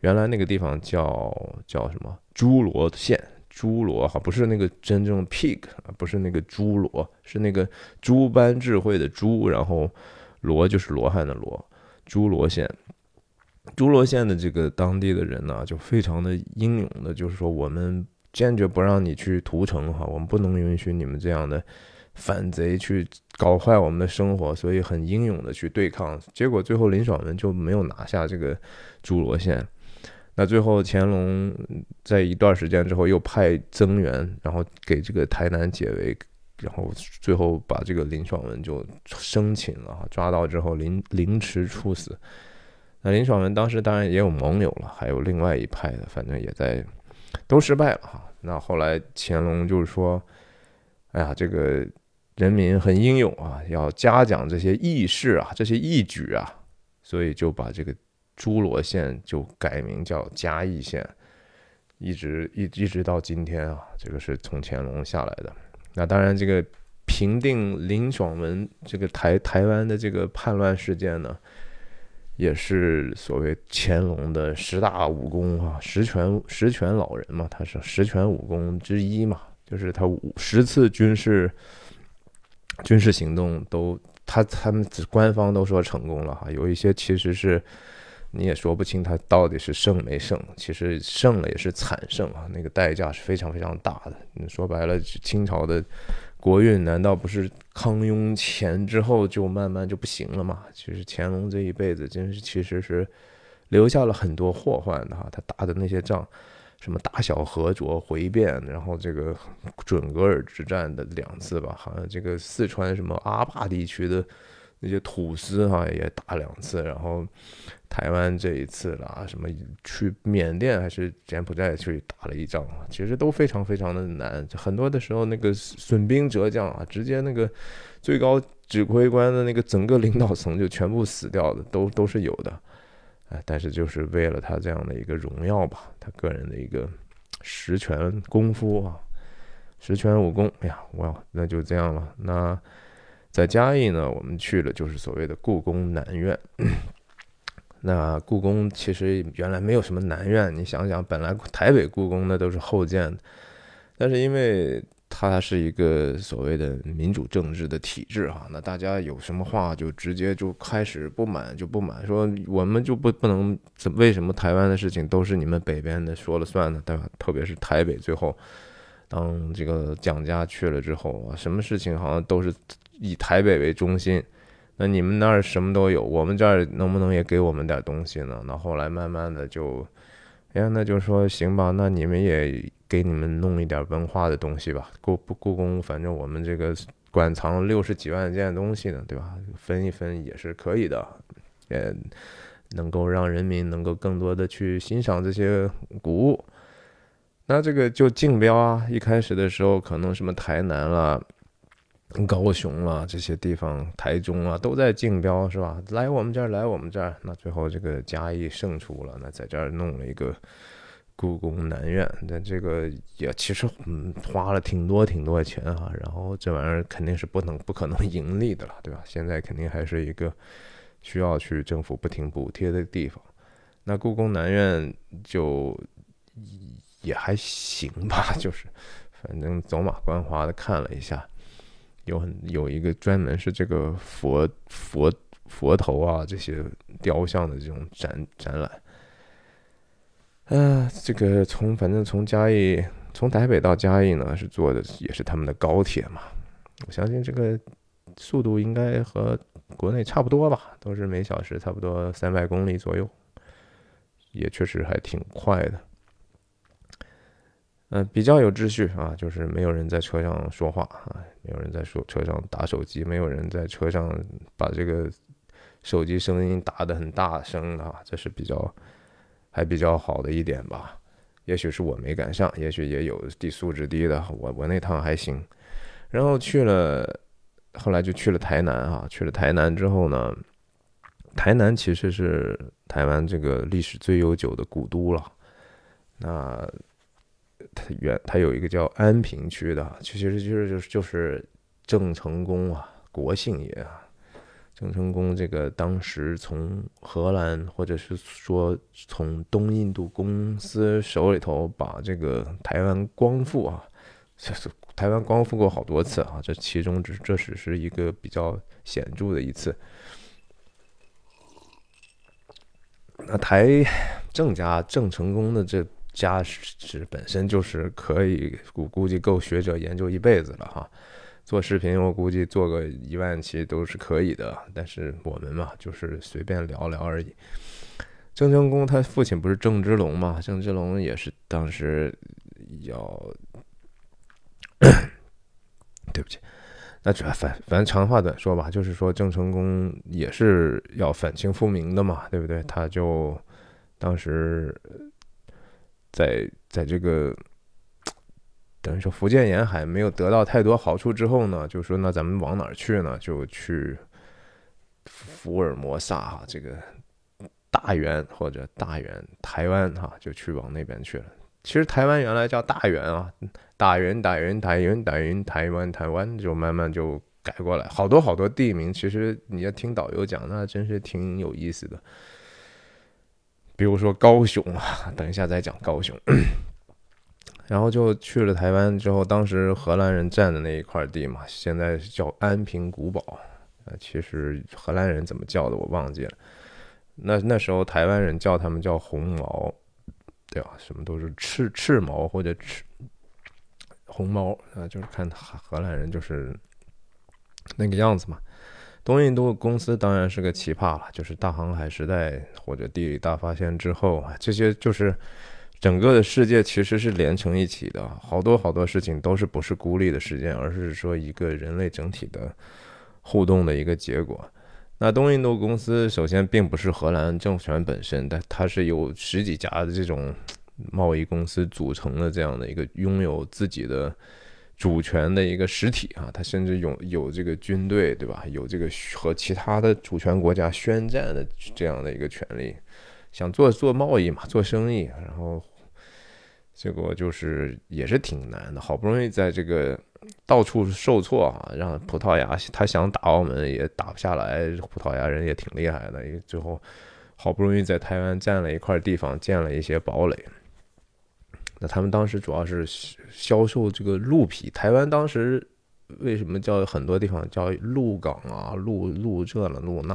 原来那个地方叫叫什么？侏罗县，侏罗哈，不是那个真正 pig，啊不是那个侏罗，是那个诸般智慧的诸，然后罗就是罗汉的罗，侏罗县。侏罗县的这个当地的人呢，就非常的英勇的，就是说我们坚决不让你去屠城哈，我们不能允许你们这样的反贼去搞坏我们的生活，所以很英勇的去对抗。结果最后林爽文就没有拿下这个诸罗县。那最后乾隆在一段时间之后又派增援，然后给这个台南解围，然后最后把这个林爽文就生擒了哈，抓到之后凌凌迟处死。那林爽文当时当然也有盟友了，还有另外一派的，反正也在都失败了哈。那后来乾隆就是说：“哎呀，这个人民很英勇啊，要嘉奖这些义士啊，这些义举啊，所以就把这个诸罗县就改名叫嘉义县，一直一一直到今天啊，这个是从乾隆下来的。那当然，这个平定林爽文这个台台湾的这个叛乱事件呢。”也是所谓乾隆的十大武功啊，十全十全老人嘛，他是十全武功之一嘛，就是他五十次军事军事行动都他他们官方都说成功了哈，有一些其实是你也说不清他到底是胜没胜，其实胜了也是惨胜啊，那个代价是非常非常大的。说白了，清朝的。国运难道不是康雍乾之后就慢慢就不行了吗？其实乾隆这一辈子真是其实是留下了很多祸患的哈。他打的那些仗，什么大小和卓回变，然后这个准格尔之战的两次吧，好像这个四川什么阿坝地区的。那些土司哈也打两次，然后台湾这一次啦，什么去缅甸还是柬埔寨去打了一仗啊，其实都非常非常的难。很多的时候那个损兵折将啊，直接那个最高指挥官的那个整个领导层就全部死掉的，都都是有的。哎，但是就是为了他这样的一个荣耀吧，他个人的一个十全功夫啊，十全武功。哎呀，我那就这样了，那。在嘉义呢，我们去了就是所谓的故宫南院。那故宫其实原来没有什么南院，你想想，本来台北故宫那都是后建的，但是因为它是一个所谓的民主政治的体制哈，那大家有什么话就直接就开始不满就不满，说我们就不不能怎为什么台湾的事情都是你们北边的说了算呢？对吧？特别是台北最后当这个蒋家去了之后啊，什么事情好像都是。以台北为中心，那你们那儿什么都有，我们这儿能不能也给我们点东西呢？那后来慢慢的就，哎呀，那就说行吧，那你们也给你们弄一点文化的东西吧。故故宫，反正我们这个馆藏六十几万件东西呢，对吧？分一分也是可以的，也能够让人民能够更多的去欣赏这些古物。那这个就竞标啊，一开始的时候可能什么台南了。高雄啊，这些地方，台中啊，都在竞标，是吧？来我们这儿，来我们这儿，那最后这个嘉义胜出了，那在这儿弄了一个故宫南院，那这个也其实嗯花了挺多挺多钱哈，然后这玩意儿肯定是不能不可能盈利的了，对吧？现在肯定还是一个需要去政府不停补贴的地方，那故宫南院就也还行吧，[laughs] 就是反正走马观花的看了一下。有很有一个专门是这个佛佛佛头啊这些雕像的这种展展览，呃，这个从反正从嘉义从台北到嘉义呢是坐的也是他们的高铁嘛，我相信这个速度应该和国内差不多吧，都是每小时差不多三百公里左右，也确实还挺快的。嗯，比较有秩序啊，就是没有人在车上说话啊，没有人在说车上打手机，没有人在车上把这个手机声音打得很大声啊，这是比较还比较好的一点吧。也许是我没赶上，也许也有低素质低的，我我那趟还行。然后去了，后来就去了台南啊，去了台南之后呢，台南其实是台湾这个历史最悠久的古都了。那它原它有一个叫安平区的，其实就是就是就是郑成功啊，国姓爷啊。郑成功这个当时从荷兰或者是说从东印度公司手里头把这个台湾光复啊，这 [laughs] 是台湾光复过好多次啊，这其中只这只是一个比较显著的一次。那台郑家郑成功的这家是本身就是可以估估计够学者研究一辈子了哈。做视频，我估计做个一万期都是可以的，但是我们嘛，就是随便聊聊而已。郑成功他父亲不是郑芝龙嘛？郑芝龙也是当时要，对不起，那主要反反正长话短说吧，就是说郑成功也是要反清复明的嘛，对不对？他就当时在在这个。等于说福建沿海没有得到太多好处之后呢，就说那咱们往哪儿去呢？就去福尔摩沙哈，这个大元或者大元台湾哈，就去往那边去了。其实台湾原来叫大元啊，大元大元台元大元台湾台湾，就慢慢就改过来。好多好多地名，其实你要听导游讲，那真是挺有意思的。比如说高雄啊，[laughs] 等一下再讲高雄。[clears throat] 然后就去了台湾之后，当时荷兰人占的那一块地嘛，现在叫安平古堡。呃，其实荷兰人怎么叫的我忘记了。那那时候台湾人叫他们叫红毛，对吧？什么都是赤赤毛或者赤红毛啊，就是看荷兰人就是那个样子嘛。东印度公司当然是个奇葩了，就是大航海时代或者地理大发现之后，这些就是。整个的世界其实是连成一起的，好多好多事情都是不是孤立的事件，而是说一个人类整体的互动的一个结果。那东印度公司首先并不是荷兰政权本身，但它是由十几家的这种贸易公司组成的这样的一个拥有自己的主权的一个实体啊，它甚至有有这个军队，对吧？有这个和其他的主权国家宣战的这样的一个权利，想做做贸易嘛，做生意，然后。结果就是也是挺难的，好不容易在这个到处受挫啊，让葡萄牙他想打澳门也打不下来，葡萄牙人也挺厉害的，最后好不容易在台湾占了一块地方，建了一些堡垒。那他们当时主要是销售这个鹿皮，台湾当时为什么叫很多地方叫鹿港啊，鹿鹿这了鹿那？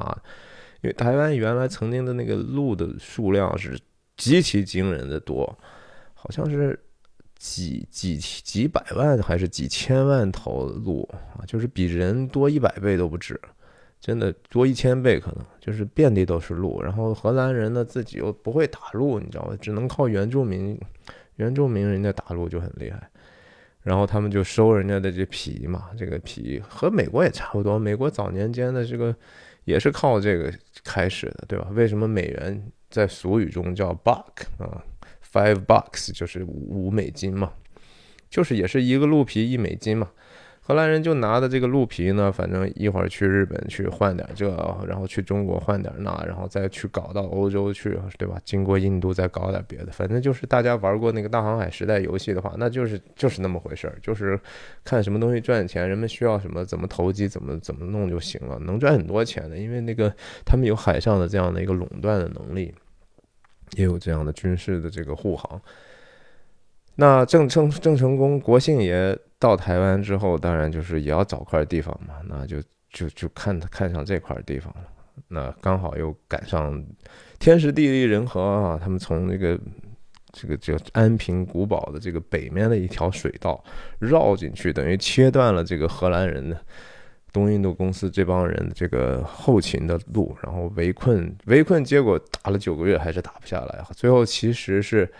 因为台湾原来曾经的那个鹿的数量是极其惊人的多。好像是几几几百万还是几千万头鹿啊，就是比人多一百倍都不止，真的多一千倍可能，就是遍地都是鹿。然后荷兰人呢自己又不会打鹿，你知道吧？只能靠原住民，原住民人家打鹿就很厉害。然后他们就收人家的这皮嘛，这个皮和美国也差不多，美国早年间的这个也是靠这个开始的，对吧？为什么美元在俗语中叫 buck 啊？Five bucks 就是五美金嘛，就是也是一个鹿皮一美金嘛。荷兰人就拿的这个鹿皮呢，反正一会儿去日本去换点这，然后去中国换点那，然后再去搞到欧洲去，对吧？经过印度再搞点别的，反正就是大家玩过那个大航海时代游戏的话，那就是就是那么回事儿，就是看什么东西赚钱，人们需要什么怎么投机怎么怎么弄就行了，能赚很多钱的，因为那个他们有海上的这样的一个垄断的能力。也有这样的军事的这个护航。那郑成郑成功国姓爷到台湾之后，当然就是也要找块地方嘛，那就就就看他看上这块地方了。那刚好又赶上天时地利人和啊，他们从那个这个叫安平古堡的这个北面的一条水道绕进去，等于切断了这个荷兰人的。东印度公司这帮人这个后勤的路，然后围困围困，结果打了九个月还是打不下来。最后其实是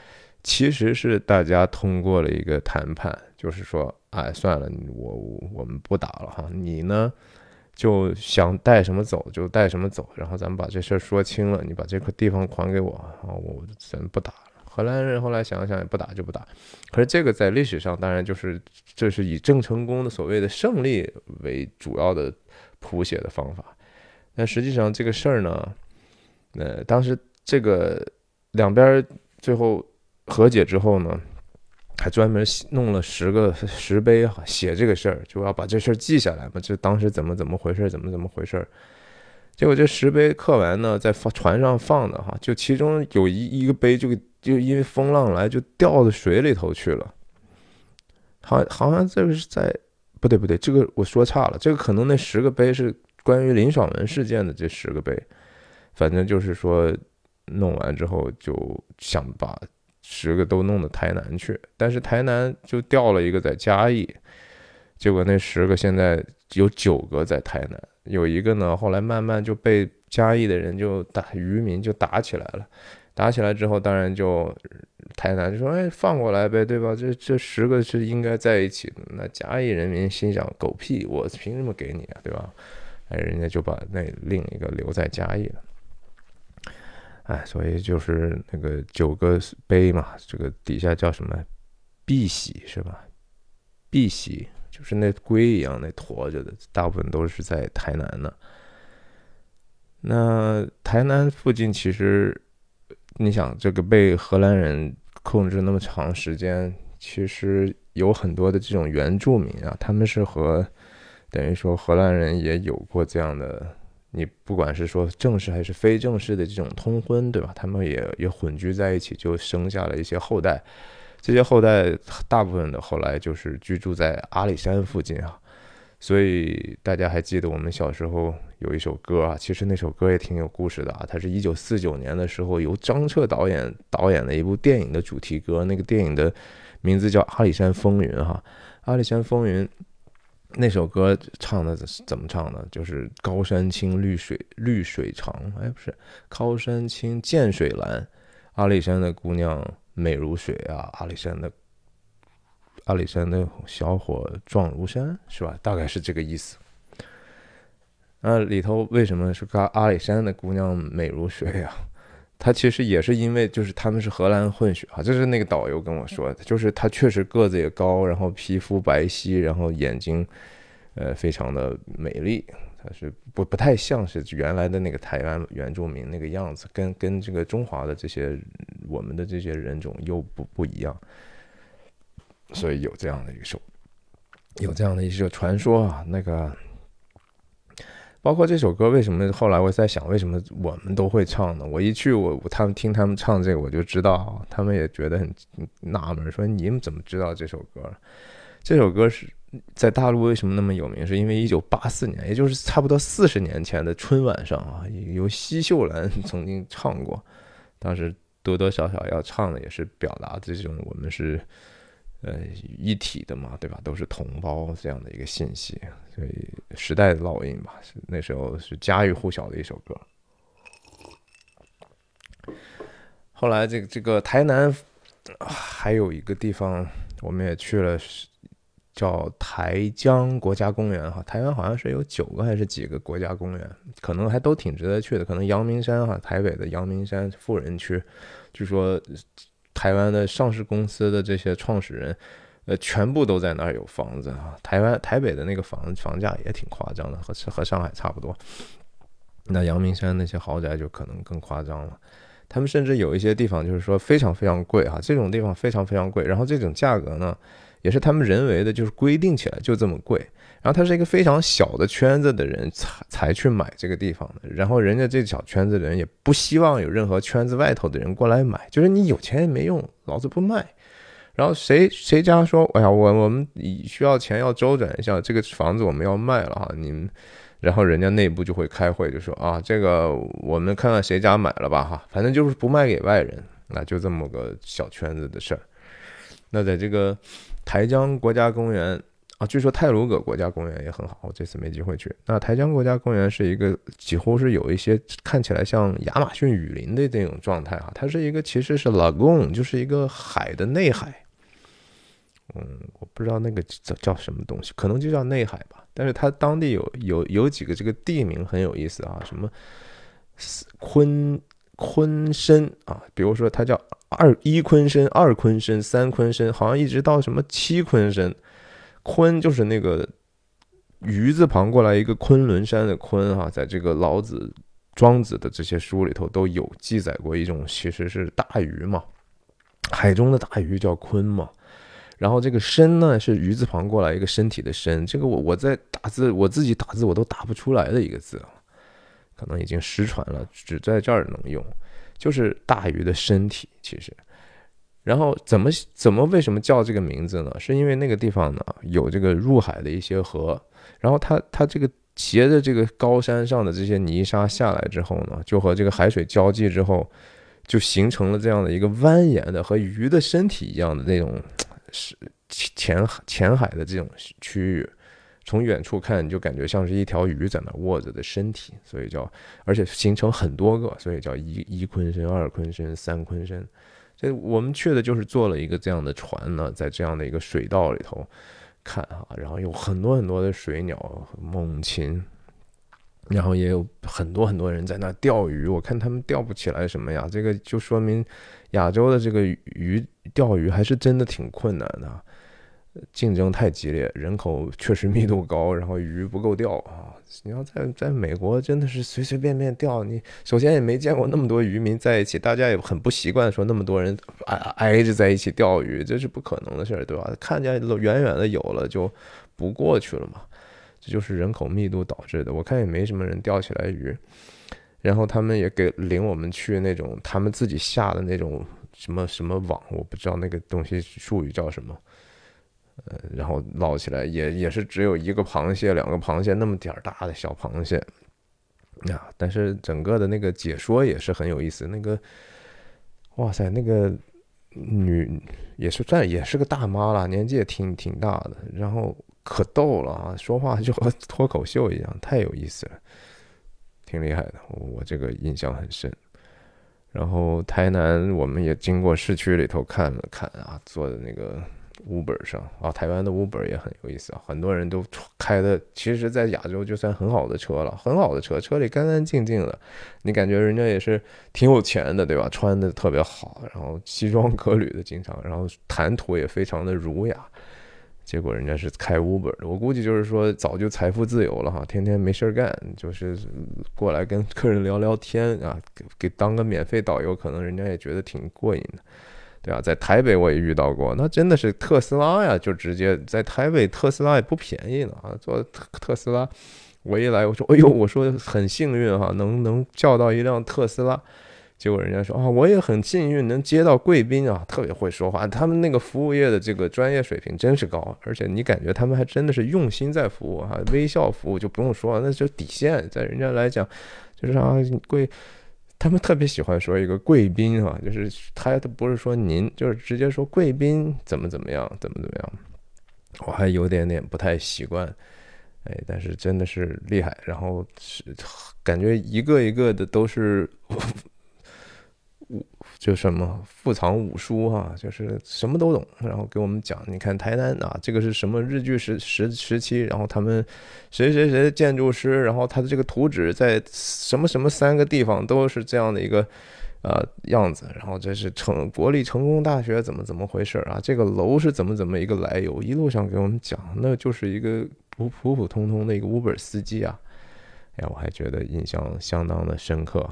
其实是大家通过了一个谈判，就是说，哎，算了，我我们不打了哈，你呢就想带什么走就带什么走，然后咱们把这事儿说清了，你把这块地方还给我啊，我咱不打了。荷兰人后来想想也不打就不打，可是这个在历史上当然就是这是以郑成功的所谓的胜利为主要的谱写的方法，但实际上这个事儿呢，呃，当时这个两边最后和解之后呢，还专门弄了十个石碑，写这个事儿，就要把这事儿记下来嘛，就当时怎么怎么回事，怎么怎么回事。结果这石碑刻完呢，在放船上放的哈，就其中有一一个碑就就因为风浪来就掉到水里头去了。好，好像这个是在不对不对，这个我说差了，这个可能那十个碑是关于林爽文事件的这十个碑，反正就是说弄完之后就想把十个都弄到台南去，但是台南就掉了一个在嘉义，结果那十个现在有九个在台南。有一个呢，后来慢慢就被嘉义的人就打渔民就打起来了，打起来之后，当然就台南就说：“哎，放过来呗，对吧？这这十个是应该在一起的。”那嘉义人民心想：“狗屁，我凭什么给你啊，对吧？”哎，人家就把那另一个留在嘉义了。哎，所以就是那个九个碑嘛，这个底下叫什么？碧玺是吧？碧玺。就是那龟一样，那驮着的，大部分都是在台南呢。那台南附近，其实你想，这个被荷兰人控制那么长时间，其实有很多的这种原住民啊，他们是和等于说荷兰人也有过这样的，你不管是说正式还是非正式的这种通婚，对吧？他们也也混居在一起，就生下了一些后代。这些后代大部分的后来就是居住在阿里山附近啊，所以大家还记得我们小时候有一首歌啊，其实那首歌也挺有故事的啊。它是一九四九年的时候由张彻导演导演的一部电影的主题歌，那个电影的名字叫《阿里山风云》哈，《阿里山风云》那首歌唱的怎么唱的？就是高山青，绿水绿水长，哎，不是高山青，涧水蓝，阿里山的姑娘。美如水啊，阿里山的阿里山的小伙壮如山，是吧？大概是这个意思。那里头为什么是阿阿里山的姑娘美如水啊？他其实也是因为就是他们是荷兰混血啊，就是那个导游跟我说的，就是他确实个子也高，然后皮肤白皙，然后眼睛呃非常的美丽。他是不不太像是原来的那个台湾原住民那个样子，跟跟这个中华的这些我们的这些人种又不不一样，所以有这样的一首，有这样的一首传说啊。那个包括这首歌，为什么后来我在想，为什么我们都会唱呢？我一去，我他们听他们唱这个，我就知道，他们也觉得很纳闷，说你们怎么知道这首歌？这首歌是。在大陆为什么那么有名？是因为一九八四年，也就是差不多四十年前的春晚上啊，由奚秀兰曾经唱过。当时多多少少要唱的也是表达这种我们是呃一体的嘛，对吧？都是同胞这样的一个信息，所以时代的烙印吧。是那时候是家喻户晓的一首歌。后来这个这个台南还有一个地方，我们也去了。叫台江国家公园哈，台湾好像是有九个还是几个国家公园，可能还都挺值得去的。可能阳明山哈，台北的阳明山富人区，据说台湾的上市公司的这些创始人，呃，全部都在那儿有房子啊。台湾台北的那个房房价也挺夸张的，和和上海差不多。那阳明山那些豪宅就可能更夸张了，他们甚至有一些地方就是说非常非常贵哈，这种地方非常非常贵，然后这种价格呢。也是他们人为的，就是规定起来就这么贵。然后它是一个非常小的圈子的人才才去买这个地方的。然后人家这小圈子的人也不希望有任何圈子外头的人过来买，就是你有钱也没用，老子不卖。然后谁谁家说，哎呀，我我们需要钱要周转一下，这个房子我们要卖了哈，你们，然后人家内部就会开会，就说啊，这个我们看看谁家买了吧哈，反正就是不卖给外人，那就这么个小圈子的事儿。那在这个。台江国家公园啊，据说泰鲁阁国家公园也很好，我这次没机会去。那台江国家公园是一个几乎是有一些看起来像亚马逊雨林的这种状态啊，它是一个其实是 lagoon，就是一个海的内海。嗯，我不知道那个叫叫什么东西，可能就叫内海吧。但是它当地有有有几个这个地名很有意思啊，什么昆昆深啊，比如说它叫。二一昆深，二昆深，三昆深，好像一直到什么七昆深。鲲就是那个鱼字旁过来一个昆仑山的昆哈，在这个老子、庄子的这些书里头都有记载过一种，其实是大鱼嘛。海中的大鱼叫鲲嘛。然后这个身呢是鱼字旁过来一个身体的身，这个我我在打字我自己打字我都打不出来的一个字啊，可能已经失传了，只在这儿能用，就是大鱼的身体其实。然后怎么怎么为什么叫这个名字呢？是因为那个地方呢有这个入海的一些河，然后它它这个斜着这个高山上的这些泥沙下来之后呢，就和这个海水交际之后，就形成了这样的一个蜿蜒的和鱼的身体一样的那种。是浅海浅海的这种区域，从远处看就感觉像是一条鱼在那卧着的身体，所以叫，而且形成很多个，所以叫一一鲲身、二鲲身、三鲲身。这我们去的就是坐了一个这样的船呢，在这样的一个水道里头看啊，然后有很多很多的水鸟、猛禽，然后也有很多很多人在那钓鱼。我看他们钓不起来什么呀，这个就说明。亚洲的这个鱼钓鱼还是真的挺困难的，竞争太激烈，人口确实密度高，然后鱼不够钓啊！你要在在美国，真的是随随便便钓，你首先也没见过那么多渔民在一起，大家也很不习惯说那么多人挨挨着在一起钓鱼，这是不可能的事儿，对吧？看见远远的有了就不过去了嘛，这就是人口密度导致的。我看也没什么人钓起来鱼。然后他们也给领我们去那种他们自己下的那种什么什么网，我不知道那个东西术语叫什么，呃，然后捞起来也也是只有一个螃蟹、两个螃蟹那么点儿大的小螃蟹，啊，但是整个的那个解说也是很有意思。那个，哇塞，那个女也是算也是个大妈了，年纪也挺挺大的，然后可逗了啊，说话就和脱口秀一样，太有意思了。挺厉害的，我这个印象很深。然后台南，我们也经过市区里头看了看啊，坐的那个 Uber 上啊，台湾的 Uber 也很有意思啊，很多人都开的，其实，在亚洲就算很好的车了，很好的车，车里干干净净的，你感觉人家也是挺有钱的，对吧？穿的特别好，然后西装革履的，经常，然后谈吐也非常的儒雅。结果人家是开 Uber 的，我估计就是说早就财富自由了哈，天天没事儿干，就是过来跟客人聊聊天啊，给给当个免费导游，可能人家也觉得挺过瘾的，对啊，在台北我也遇到过，那真的是特斯拉呀，就直接在台北特斯拉也不便宜呢啊，坐特特斯拉，我一来我说哎呦，我说很幸运哈，能能叫到一辆特斯拉。结果人家说啊，我也很幸运能接到贵宾啊，特别会说话。他们那个服务业的这个专业水平真是高，而且你感觉他们还真的是用心在服务哈，微笑服务就不用说了，那就底线，在人家来讲就是啊贵，他们特别喜欢说一个贵宾啊，就是他都不是说您，就是直接说贵宾怎么怎么样，怎么怎么样，我还有点点不太习惯，哎，但是真的是厉害，然后是感觉一个一个的都是。就什么富藏五书哈，就是什么都懂，然后给我们讲。你看台南啊，这个是什么日据时时时期，然后他们谁谁谁建筑师，然后他的这个图纸在什么什么三个地方都是这样的一个呃样子。然后这是成国立成功大学怎么怎么回事啊？这个楼是怎么怎么一个来由？一路上给我们讲，那就是一个普普普通通的一个 Uber 司机啊。哎呀，我还觉得印象相当的深刻。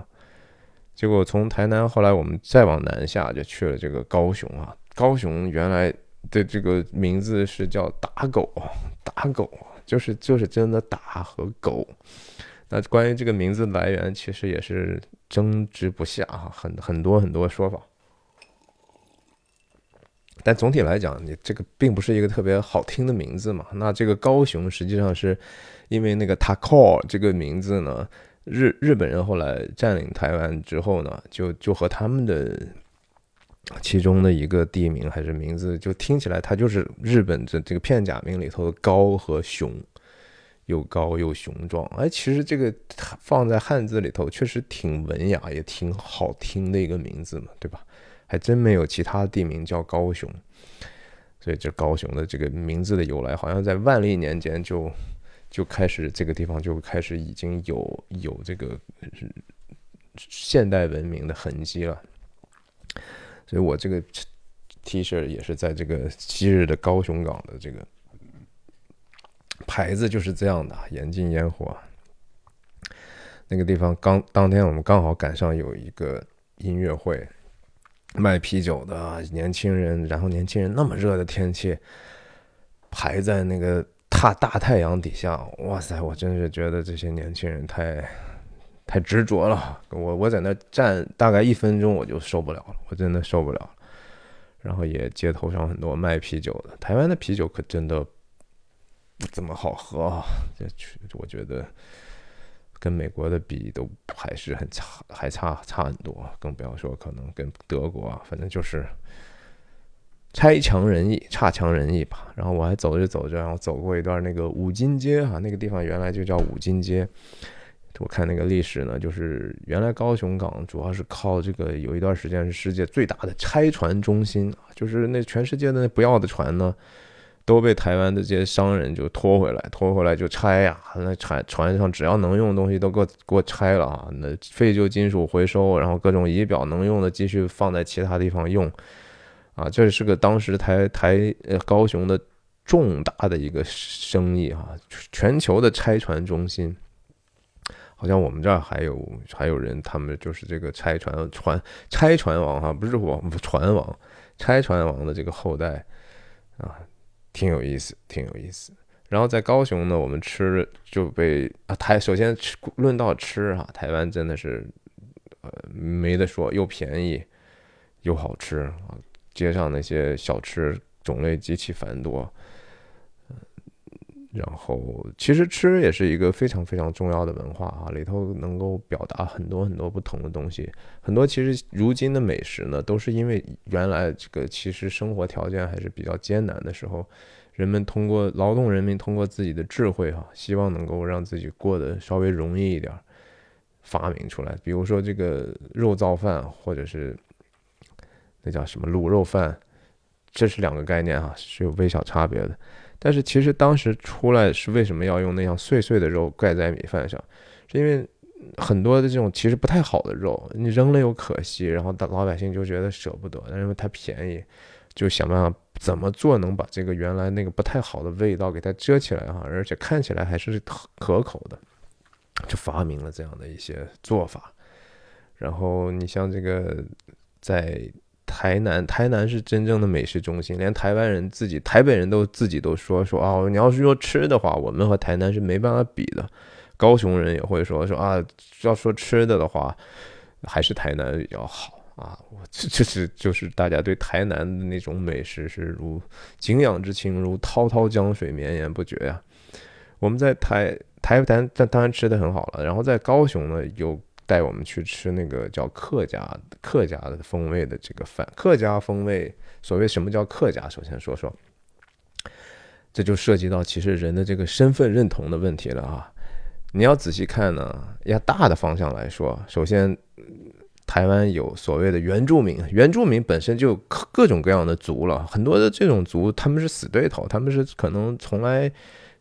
结果从台南，后来我们再往南下，就去了这个高雄啊。高雄原来的这个名字是叫打狗，[laughs] 打狗就是就是真的打和狗。那关于这个名字来源，其实也是争执不下哈，很很多很多说法。但总体来讲，你这个并不是一个特别好听的名字嘛。那这个高雄实际上是因为那个 Taco 这个名字呢。日日本人后来占领台湾之后呢，就就和他们的其中的一个地名还是名字，就听起来它就是日本这这个片假名里头的高和雄，又高又雄壮。哎，其实这个放在汉字里头确实挺文雅，也挺好听的一个名字嘛，对吧？还真没有其他地名叫高雄，所以这高雄的这个名字的由来，好像在万历年间就。就开始这个地方就开始已经有有这个现代文明的痕迹了，所以我这个 T 恤也是在这个昔日的高雄港的这个牌子就是这样的，严禁烟火。那个地方刚当天我们刚好赶上有一个音乐会，卖啤酒的年轻人，然后年轻人那么热的天气，排在那个大大太阳底下，哇塞！我真是觉得这些年轻人太太执着了。我我在那站大概一分钟，我就受不了了，我真的受不了了。然后也街头上很多卖啤酒的，台湾的啤酒可真的不怎么好喝啊！这我觉得。跟美国的比都还是很差，还差差很多，更不要说可能跟德国啊，反正就是差强人意，差强人意吧。然后我还走着走着，然后走过一段那个五金街哈，那个地方原来就叫五金街。我看那个历史呢，就是原来高雄港主要是靠这个，有一段时间是世界最大的拆船中心就是那全世界的那不要的船呢。都被台湾的这些商人就拖回来，拖回来就拆呀。那船船上只要能用的东西都给我给我拆了啊。那废旧金属回收，然后各种仪表能用的继续放在其他地方用。啊，这是个当时台台呃高雄的重大的一个生意啊，全球的拆船中心。好像我们这儿还有还有人，他们就是这个拆船船拆船王哈，不是王船王，拆船王的这个后代啊。挺有意思，挺有意思。然后在高雄呢，我们吃就被啊台首先吃论到吃哈，台湾真的是呃没得说，又便宜又好吃啊。街上那些小吃种类极其繁多。嗯然后其实吃也是一个非常非常重要的文化啊，里头能够表达很多很多不同的东西。很多其实如今的美食呢，都是因为原来这个其实生活条件还是比较艰难的时候，人们通过劳动人民通过自己的智慧哈，希望能够让自己过得稍微容易一点，发明出来。比如说这个肉燥饭，或者是那叫什么卤肉饭，这是两个概念哈，是有微小差别的。但是其实当时出来是为什么要用那样碎碎的肉盖在米饭上？是因为很多的这种其实不太好的肉，你扔了又可惜，然后老百姓就觉得舍不得，因为它便宜，就想办法怎么做能把这个原来那个不太好的味道给它遮起来哈，而且看起来还是可口的，就发明了这样的一些做法。然后你像这个在。台南，台南是真正的美食中心，连台湾人自己、台北人都自己都说说啊，你要是说吃的话，我们和台南是没办法比的。高雄人也会说说啊，要说吃的的话，还是台南比较好啊。我这这是就是大家对台南的那种美食是如敬仰之情，如滔滔江水绵延不绝呀。我们在台台南当然吃的很好了，然后在高雄呢有。带我们去吃那个叫客家客家的风味的这个饭，客家风味。所谓什么叫客家？首先说说，这就涉及到其实人的这个身份认同的问题了啊。你要仔细看呢，要大的方向来说，首先台湾有所谓的原住民，原住民本身就各种各样的族了，很多的这种族他们是死对头，他们是可能从来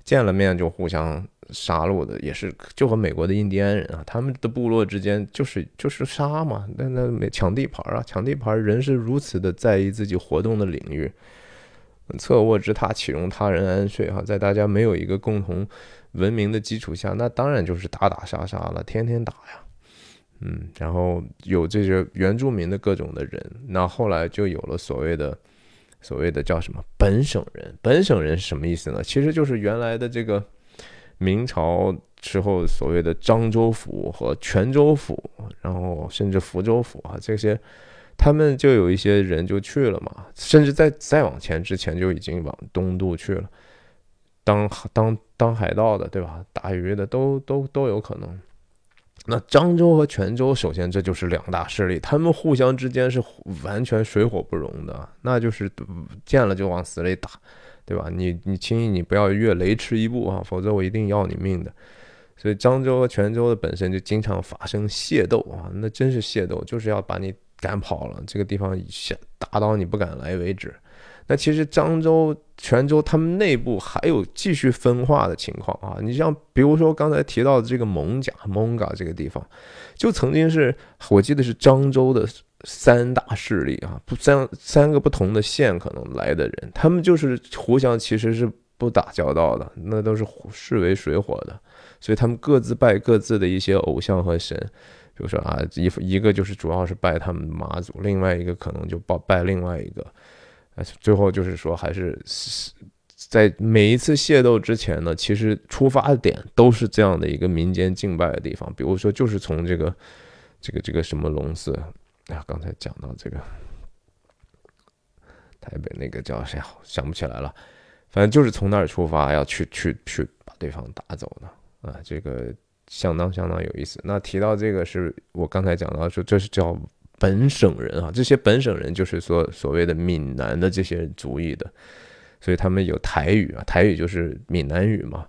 见了面就互相。杀戮的也是，就和美国的印第安人啊，他们的部落之间就是就是杀嘛，那那没抢地盘啊，抢地盘，人是如此的在意自己活动的领域，侧卧之榻，岂容他人安睡哈，在大家没有一个共同文明的基础下，那当然就是打打杀杀了，天天打呀，嗯，然后有这些原住民的各种的人，那后来就有了所谓的所谓的叫什么本省人，本省人是什么意思呢？其实就是原来的这个。明朝之后，所谓的漳州府和泉州府，然后甚至福州府啊，这些，他们就有一些人就去了嘛，甚至在再往前之前就已经往东渡去了，当当当海盗的，对吧？打鱼的都都都有可能。那漳州和泉州，首先这就是两大势力，他们互相之间是完全水火不容的，那就是见了就往死里打。对吧？你你轻易你不要越雷池一步啊，否则我一定要你命的。所以漳州和泉州的本身就经常发生械斗啊，那真是械斗，就是要把你赶跑了，这个地方下打到你不敢来为止。那其实漳州、泉州他们内部还有继续分化的情况啊。你像比如说刚才提到的这个蒙甲、蒙嘎这个地方，就曾经是我记得是漳州的。三大势力啊，不三三个不同的县可能来的人，他们就是互相其实是不打交道的，那都是视为水火的，所以他们各自拜各自的一些偶像和神，比如说啊，一一个就是主要是拜他们妈祖，另外一个可能就拜拜另外一个，最后就是说还是在每一次械斗之前呢，其实出发点都是这样的一个民间敬拜的地方，比如说就是从这个这个这个什么龙寺，啊，刚才讲到这个台北那个叫谁，想不起来了，反正就是从那儿出发，要去去去把对方打走的啊，这个。相当相当有意思。那提到这个，是我刚才讲到说，这是叫本省人啊。这些本省人就是说所谓的闽南的这些族裔的，所以他们有台语啊，台语就是闽南语嘛。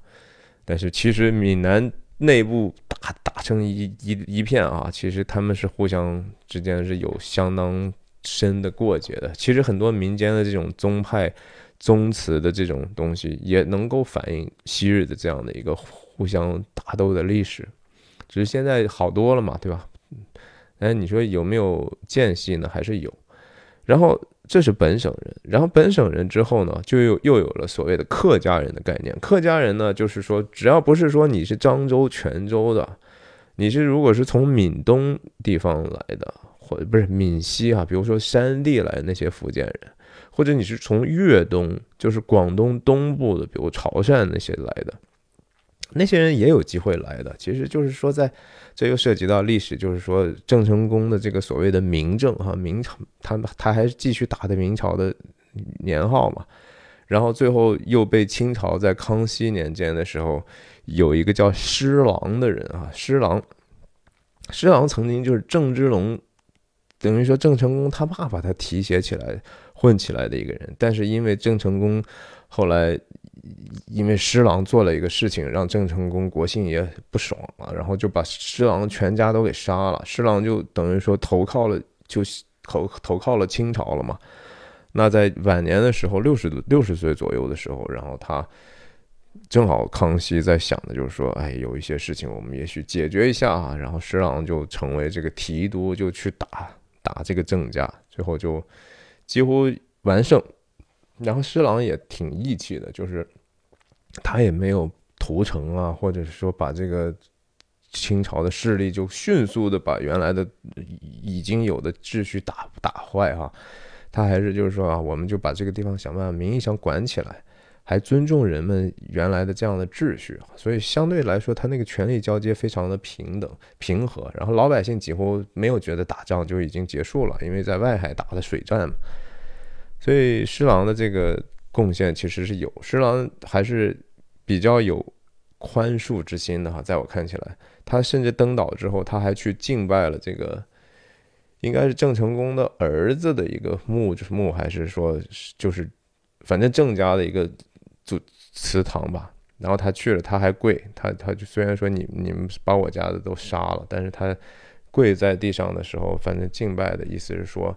但是其实闽南内部打打成一一一片啊，其实他们是互相之间是有相当深的过节的。其实很多民间的这种宗派宗祠的这种东西，也能够反映昔日的这样的一个。互相打斗的历史，只是现在好多了嘛，对吧？哎，你说有没有间隙呢？还是有。然后这是本省人，然后本省人之后呢，就又又有了所谓的客家人的概念。客家人呢，就是说，只要不是说你是漳州、泉州的，你是如果是从闽东地方来的，或不是闽西啊，比如说山地来的那些福建人，或者你是从粤东，就是广东东部的，比如潮汕那些来的。那些人也有机会来的，其实就是说，在这又涉及到历史，就是说郑成功的这个所谓的明政哈，明朝他他还是继续打的明朝的年号嘛，然后最后又被清朝在康熙年间的时候有一个叫施琅的人啊，施琅，施琅曾经就是郑芝龙，等于说郑成功他爸把他提携起来混起来的一个人，但是因为郑成功后来。因为施琅做了一个事情，让郑成功国姓爷不爽了，然后就把施琅全家都给杀了。施琅就等于说投靠了，就投投靠了清朝了嘛。那在晚年的时候，六十六十岁左右的时候，然后他正好康熙在想的就是说，哎，有一些事情我们也许解决一下啊。然后施琅就成为这个提督，就去打打这个郑家，最后就几乎完胜。然后施琅也挺义气的，就是他也没有屠城啊，或者是说把这个清朝的势力就迅速的把原来的已经有的秩序打打坏哈。他还是就是说啊，我们就把这个地方想办法名义上管起来，还尊重人们原来的这样的秩序所以相对来说，他那个权力交接非常的平等平和。然后老百姓几乎没有觉得打仗就已经结束了，因为在外海打的水战嘛。所以施琅的这个贡献其实是有，施琅还是比较有宽恕之心的哈，在我看起来，他甚至登岛之后，他还去敬拜了这个，应该是郑成功的儿子的一个墓，就是墓还是说就是，反正郑家的一个祖祠堂吧。然后他去了，他还跪，他他就虽然说你你们把我家的都杀了，但是他跪在地上的时候，反正敬拜的意思是说。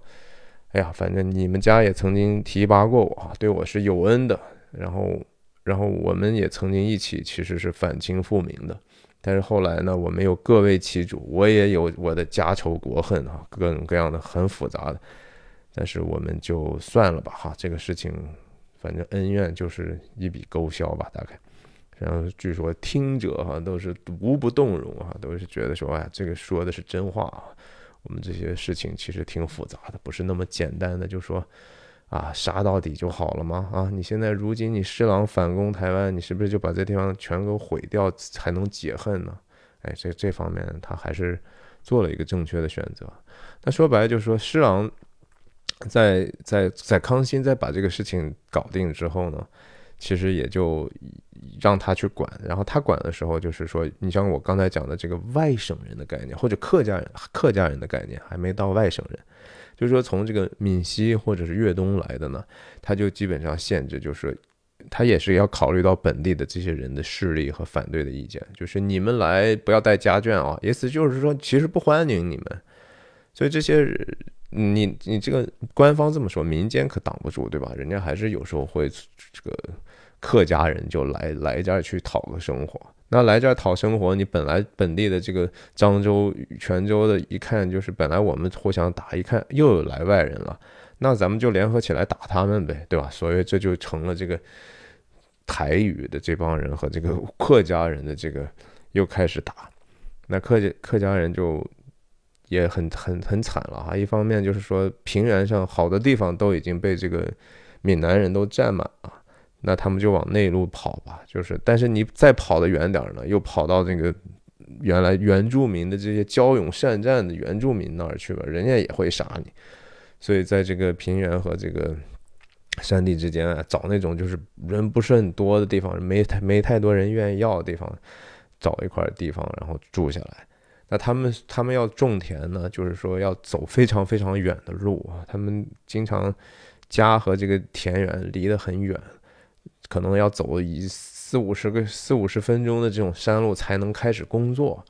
哎呀，反正你们家也曾经提拔过我，对我是有恩的。然后，然后我们也曾经一起，其实是反清复明的。但是后来呢，我们有各为其主，我也有我的家仇国恨啊，各种各样的很复杂的。但是我们就算了吧，哈，这个事情，反正恩怨就是一笔勾销吧，大概。然后据说听者哈都是无不动容啊，都是觉得说，哎，这个说的是真话啊。我们这些事情其实挺复杂的，不是那么简单的，就说啊杀到底就好了吗？啊，你现在如今你施琅反攻台湾，你是不是就把这地方全给毁掉才能解恨呢？哎，这这方面他还是做了一个正确的选择。那说白了就是说，施琅在在在康熙在把这个事情搞定之后呢？其实也就让他去管，然后他管的时候，就是说，你像我刚才讲的这个外省人的概念，或者客家人、客家人的概念，还没到外省人，就是说从这个闽西或者是粤东来的呢，他就基本上限制，就是他也是要考虑到本地的这些人的势力和反对的意见，就是你们来不要带家眷啊，意思就是说其实不欢迎你们，所以这些你你这个官方这么说，民间可挡不住，对吧？人家还是有时候会这个。客家人就来来这儿去讨个生活，那来这儿讨生活，你本来本地的这个漳州、泉州的，一看就是本来我们互相打，一看又有来外人了，那咱们就联合起来打他们呗，对吧？所以这就成了这个台语的这帮人和这个 [laughs] 客家人的这个又开始打，那客家客家人就也很很很惨了哈。一方面就是说平原上好的地方都已经被这个闽南人都占满了，那他们就往内陆跑吧。就是，但是你再跑得远点儿呢，又跑到这个原来原住民的这些骁勇善战的原住民那儿去吧，人家也会杀你。所以在这个平原和这个山地之间啊，找那种就是人不是很多的地方，没太没太多人愿意要的地方，找一块地方然后住下来。那他们他们要种田呢，就是说要走非常非常远的路啊。他们经常家和这个田园离得很远，可能要走一四五十个四五十分钟的这种山路才能开始工作。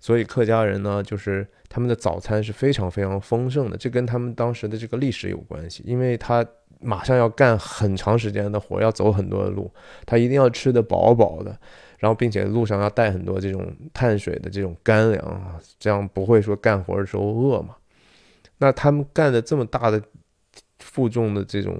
所以客家人呢，就是他们的早餐是非常非常丰盛的，这跟他们当时的这个历史有关系，因为他马上要干很长时间的活，要走很多的路，他一定要吃得饱饱的，然后并且路上要带很多这种碳水的这种干粮啊，这样不会说干活的时候饿嘛。那他们干的这么大的负重的这种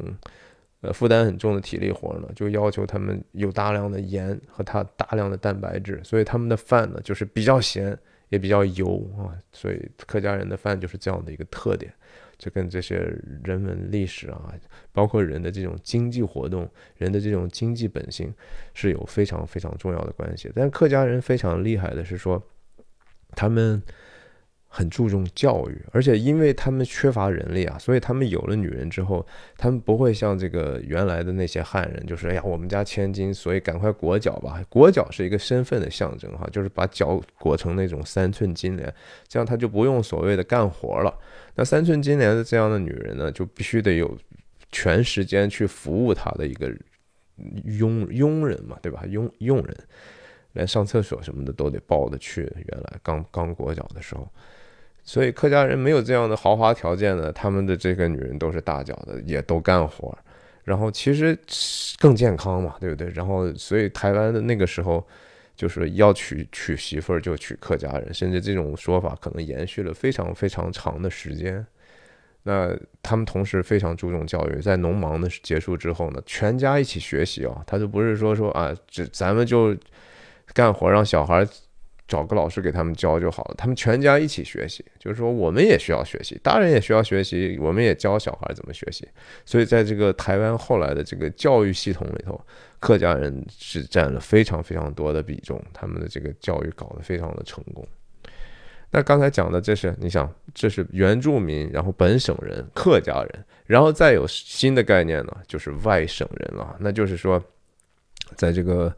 呃负担很重的体力活呢，就要求他们有大量的盐和它大量的蛋白质，所以他们的饭呢就是比较咸。也比较油啊，所以客家人的饭就是这样的一个特点，就跟这些人文历史啊，包括人的这种经济活动、人的这种经济本性是有非常非常重要的关系。但客家人非常厉害的是说，他们。很注重教育，而且因为他们缺乏人力啊，所以他们有了女人之后，他们不会像这个原来的那些汉人，就是哎呀，我们家千金，所以赶快裹脚吧。裹脚是一个身份的象征哈，就是把脚裹成那种三寸金莲，这样他就不用所谓的干活了。那三寸金莲的这样的女人呢，就必须得有全时间去服务他的一个佣佣人嘛，对吧？佣佣人连上厕所什么的都得抱着去。原来刚刚裹脚的时候。所以客家人没有这样的豪华条件呢，他们的这个女人都是大脚的，也都干活，然后其实更健康嘛，对不对？然后所以台湾的那个时候，就是要娶娶媳妇儿就娶客家人，甚至这种说法可能延续了非常非常长的时间。那他们同时非常注重教育，在农忙的结束之后呢，全家一起学习啊，他就不是说说啊，这咱们就干活让小孩。找个老师给他们教就好了，他们全家一起学习，就是说我们也需要学习，大人也需要学习，我们也教小孩怎么学习。所以在这个台湾后来的这个教育系统里头，客家人是占了非常非常多的比重，他们的这个教育搞得非常的成功。那刚才讲的这是你想，这是原住民，然后本省人、客家人，然后再有新的概念呢，就是外省人了，那就是说，在这个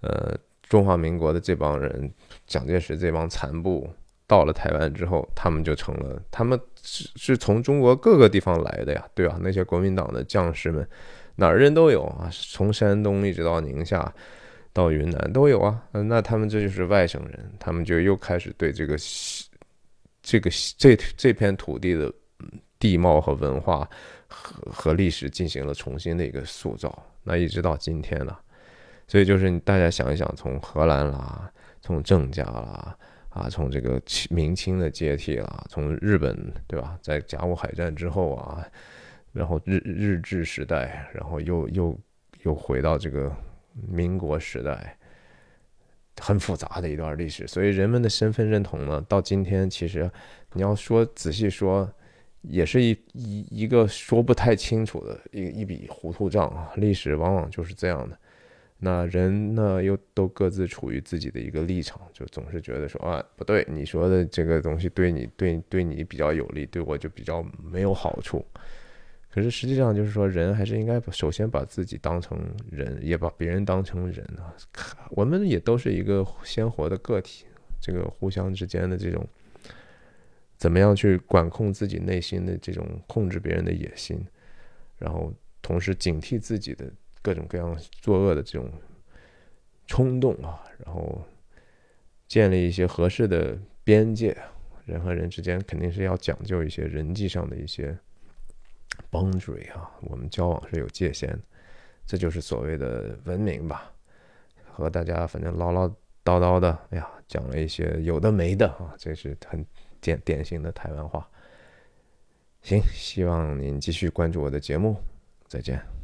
呃。中华民国的这帮人，蒋介石这帮残部到了台湾之后，他们就成了，他们是是从中国各个地方来的呀，对吧？那些国民党的将士们，哪儿人都有啊，从山东一直到宁夏，到云南都有啊。那他们这就是外省人，他们就又开始对这个这个这这片土地的地貌和文化和和历史进行了重新的一个塑造。那一直到今天呢？所以就是大家想一想，从荷兰啦，从郑家啦，啊，从这个明清的接替啦，从日本对吧，在甲午海战之后啊，然后日日治时代，然后又又又回到这个民国时代，很复杂的一段历史。所以人们的身份认同呢，到今天其实你要说仔细说，也是一一一个说不太清楚的一一笔糊涂账啊。历史往往就是这样的。那人呢，又都各自处于自己的一个立场，就总是觉得说啊，不对，你说的这个东西对你对对你比较有利，对我就比较没有好处。可是实际上就是说，人还是应该首先把自己当成人，也把别人当成人啊。我们也都是一个鲜活的个体，这个互相之间的这种，怎么样去管控自己内心的这种控制别人的野心，然后同时警惕自己的。各种各样作恶的这种冲动啊，然后建立一些合适的边界，人和人之间肯定是要讲究一些人际上的一些 boundary 啊，我们交往是有界限的，这就是所谓的文明吧。和大家反正唠唠叨叨的，哎呀，讲了一些有的没的啊，这是很典典型的台湾话。行，希望您继续关注我的节目，再见。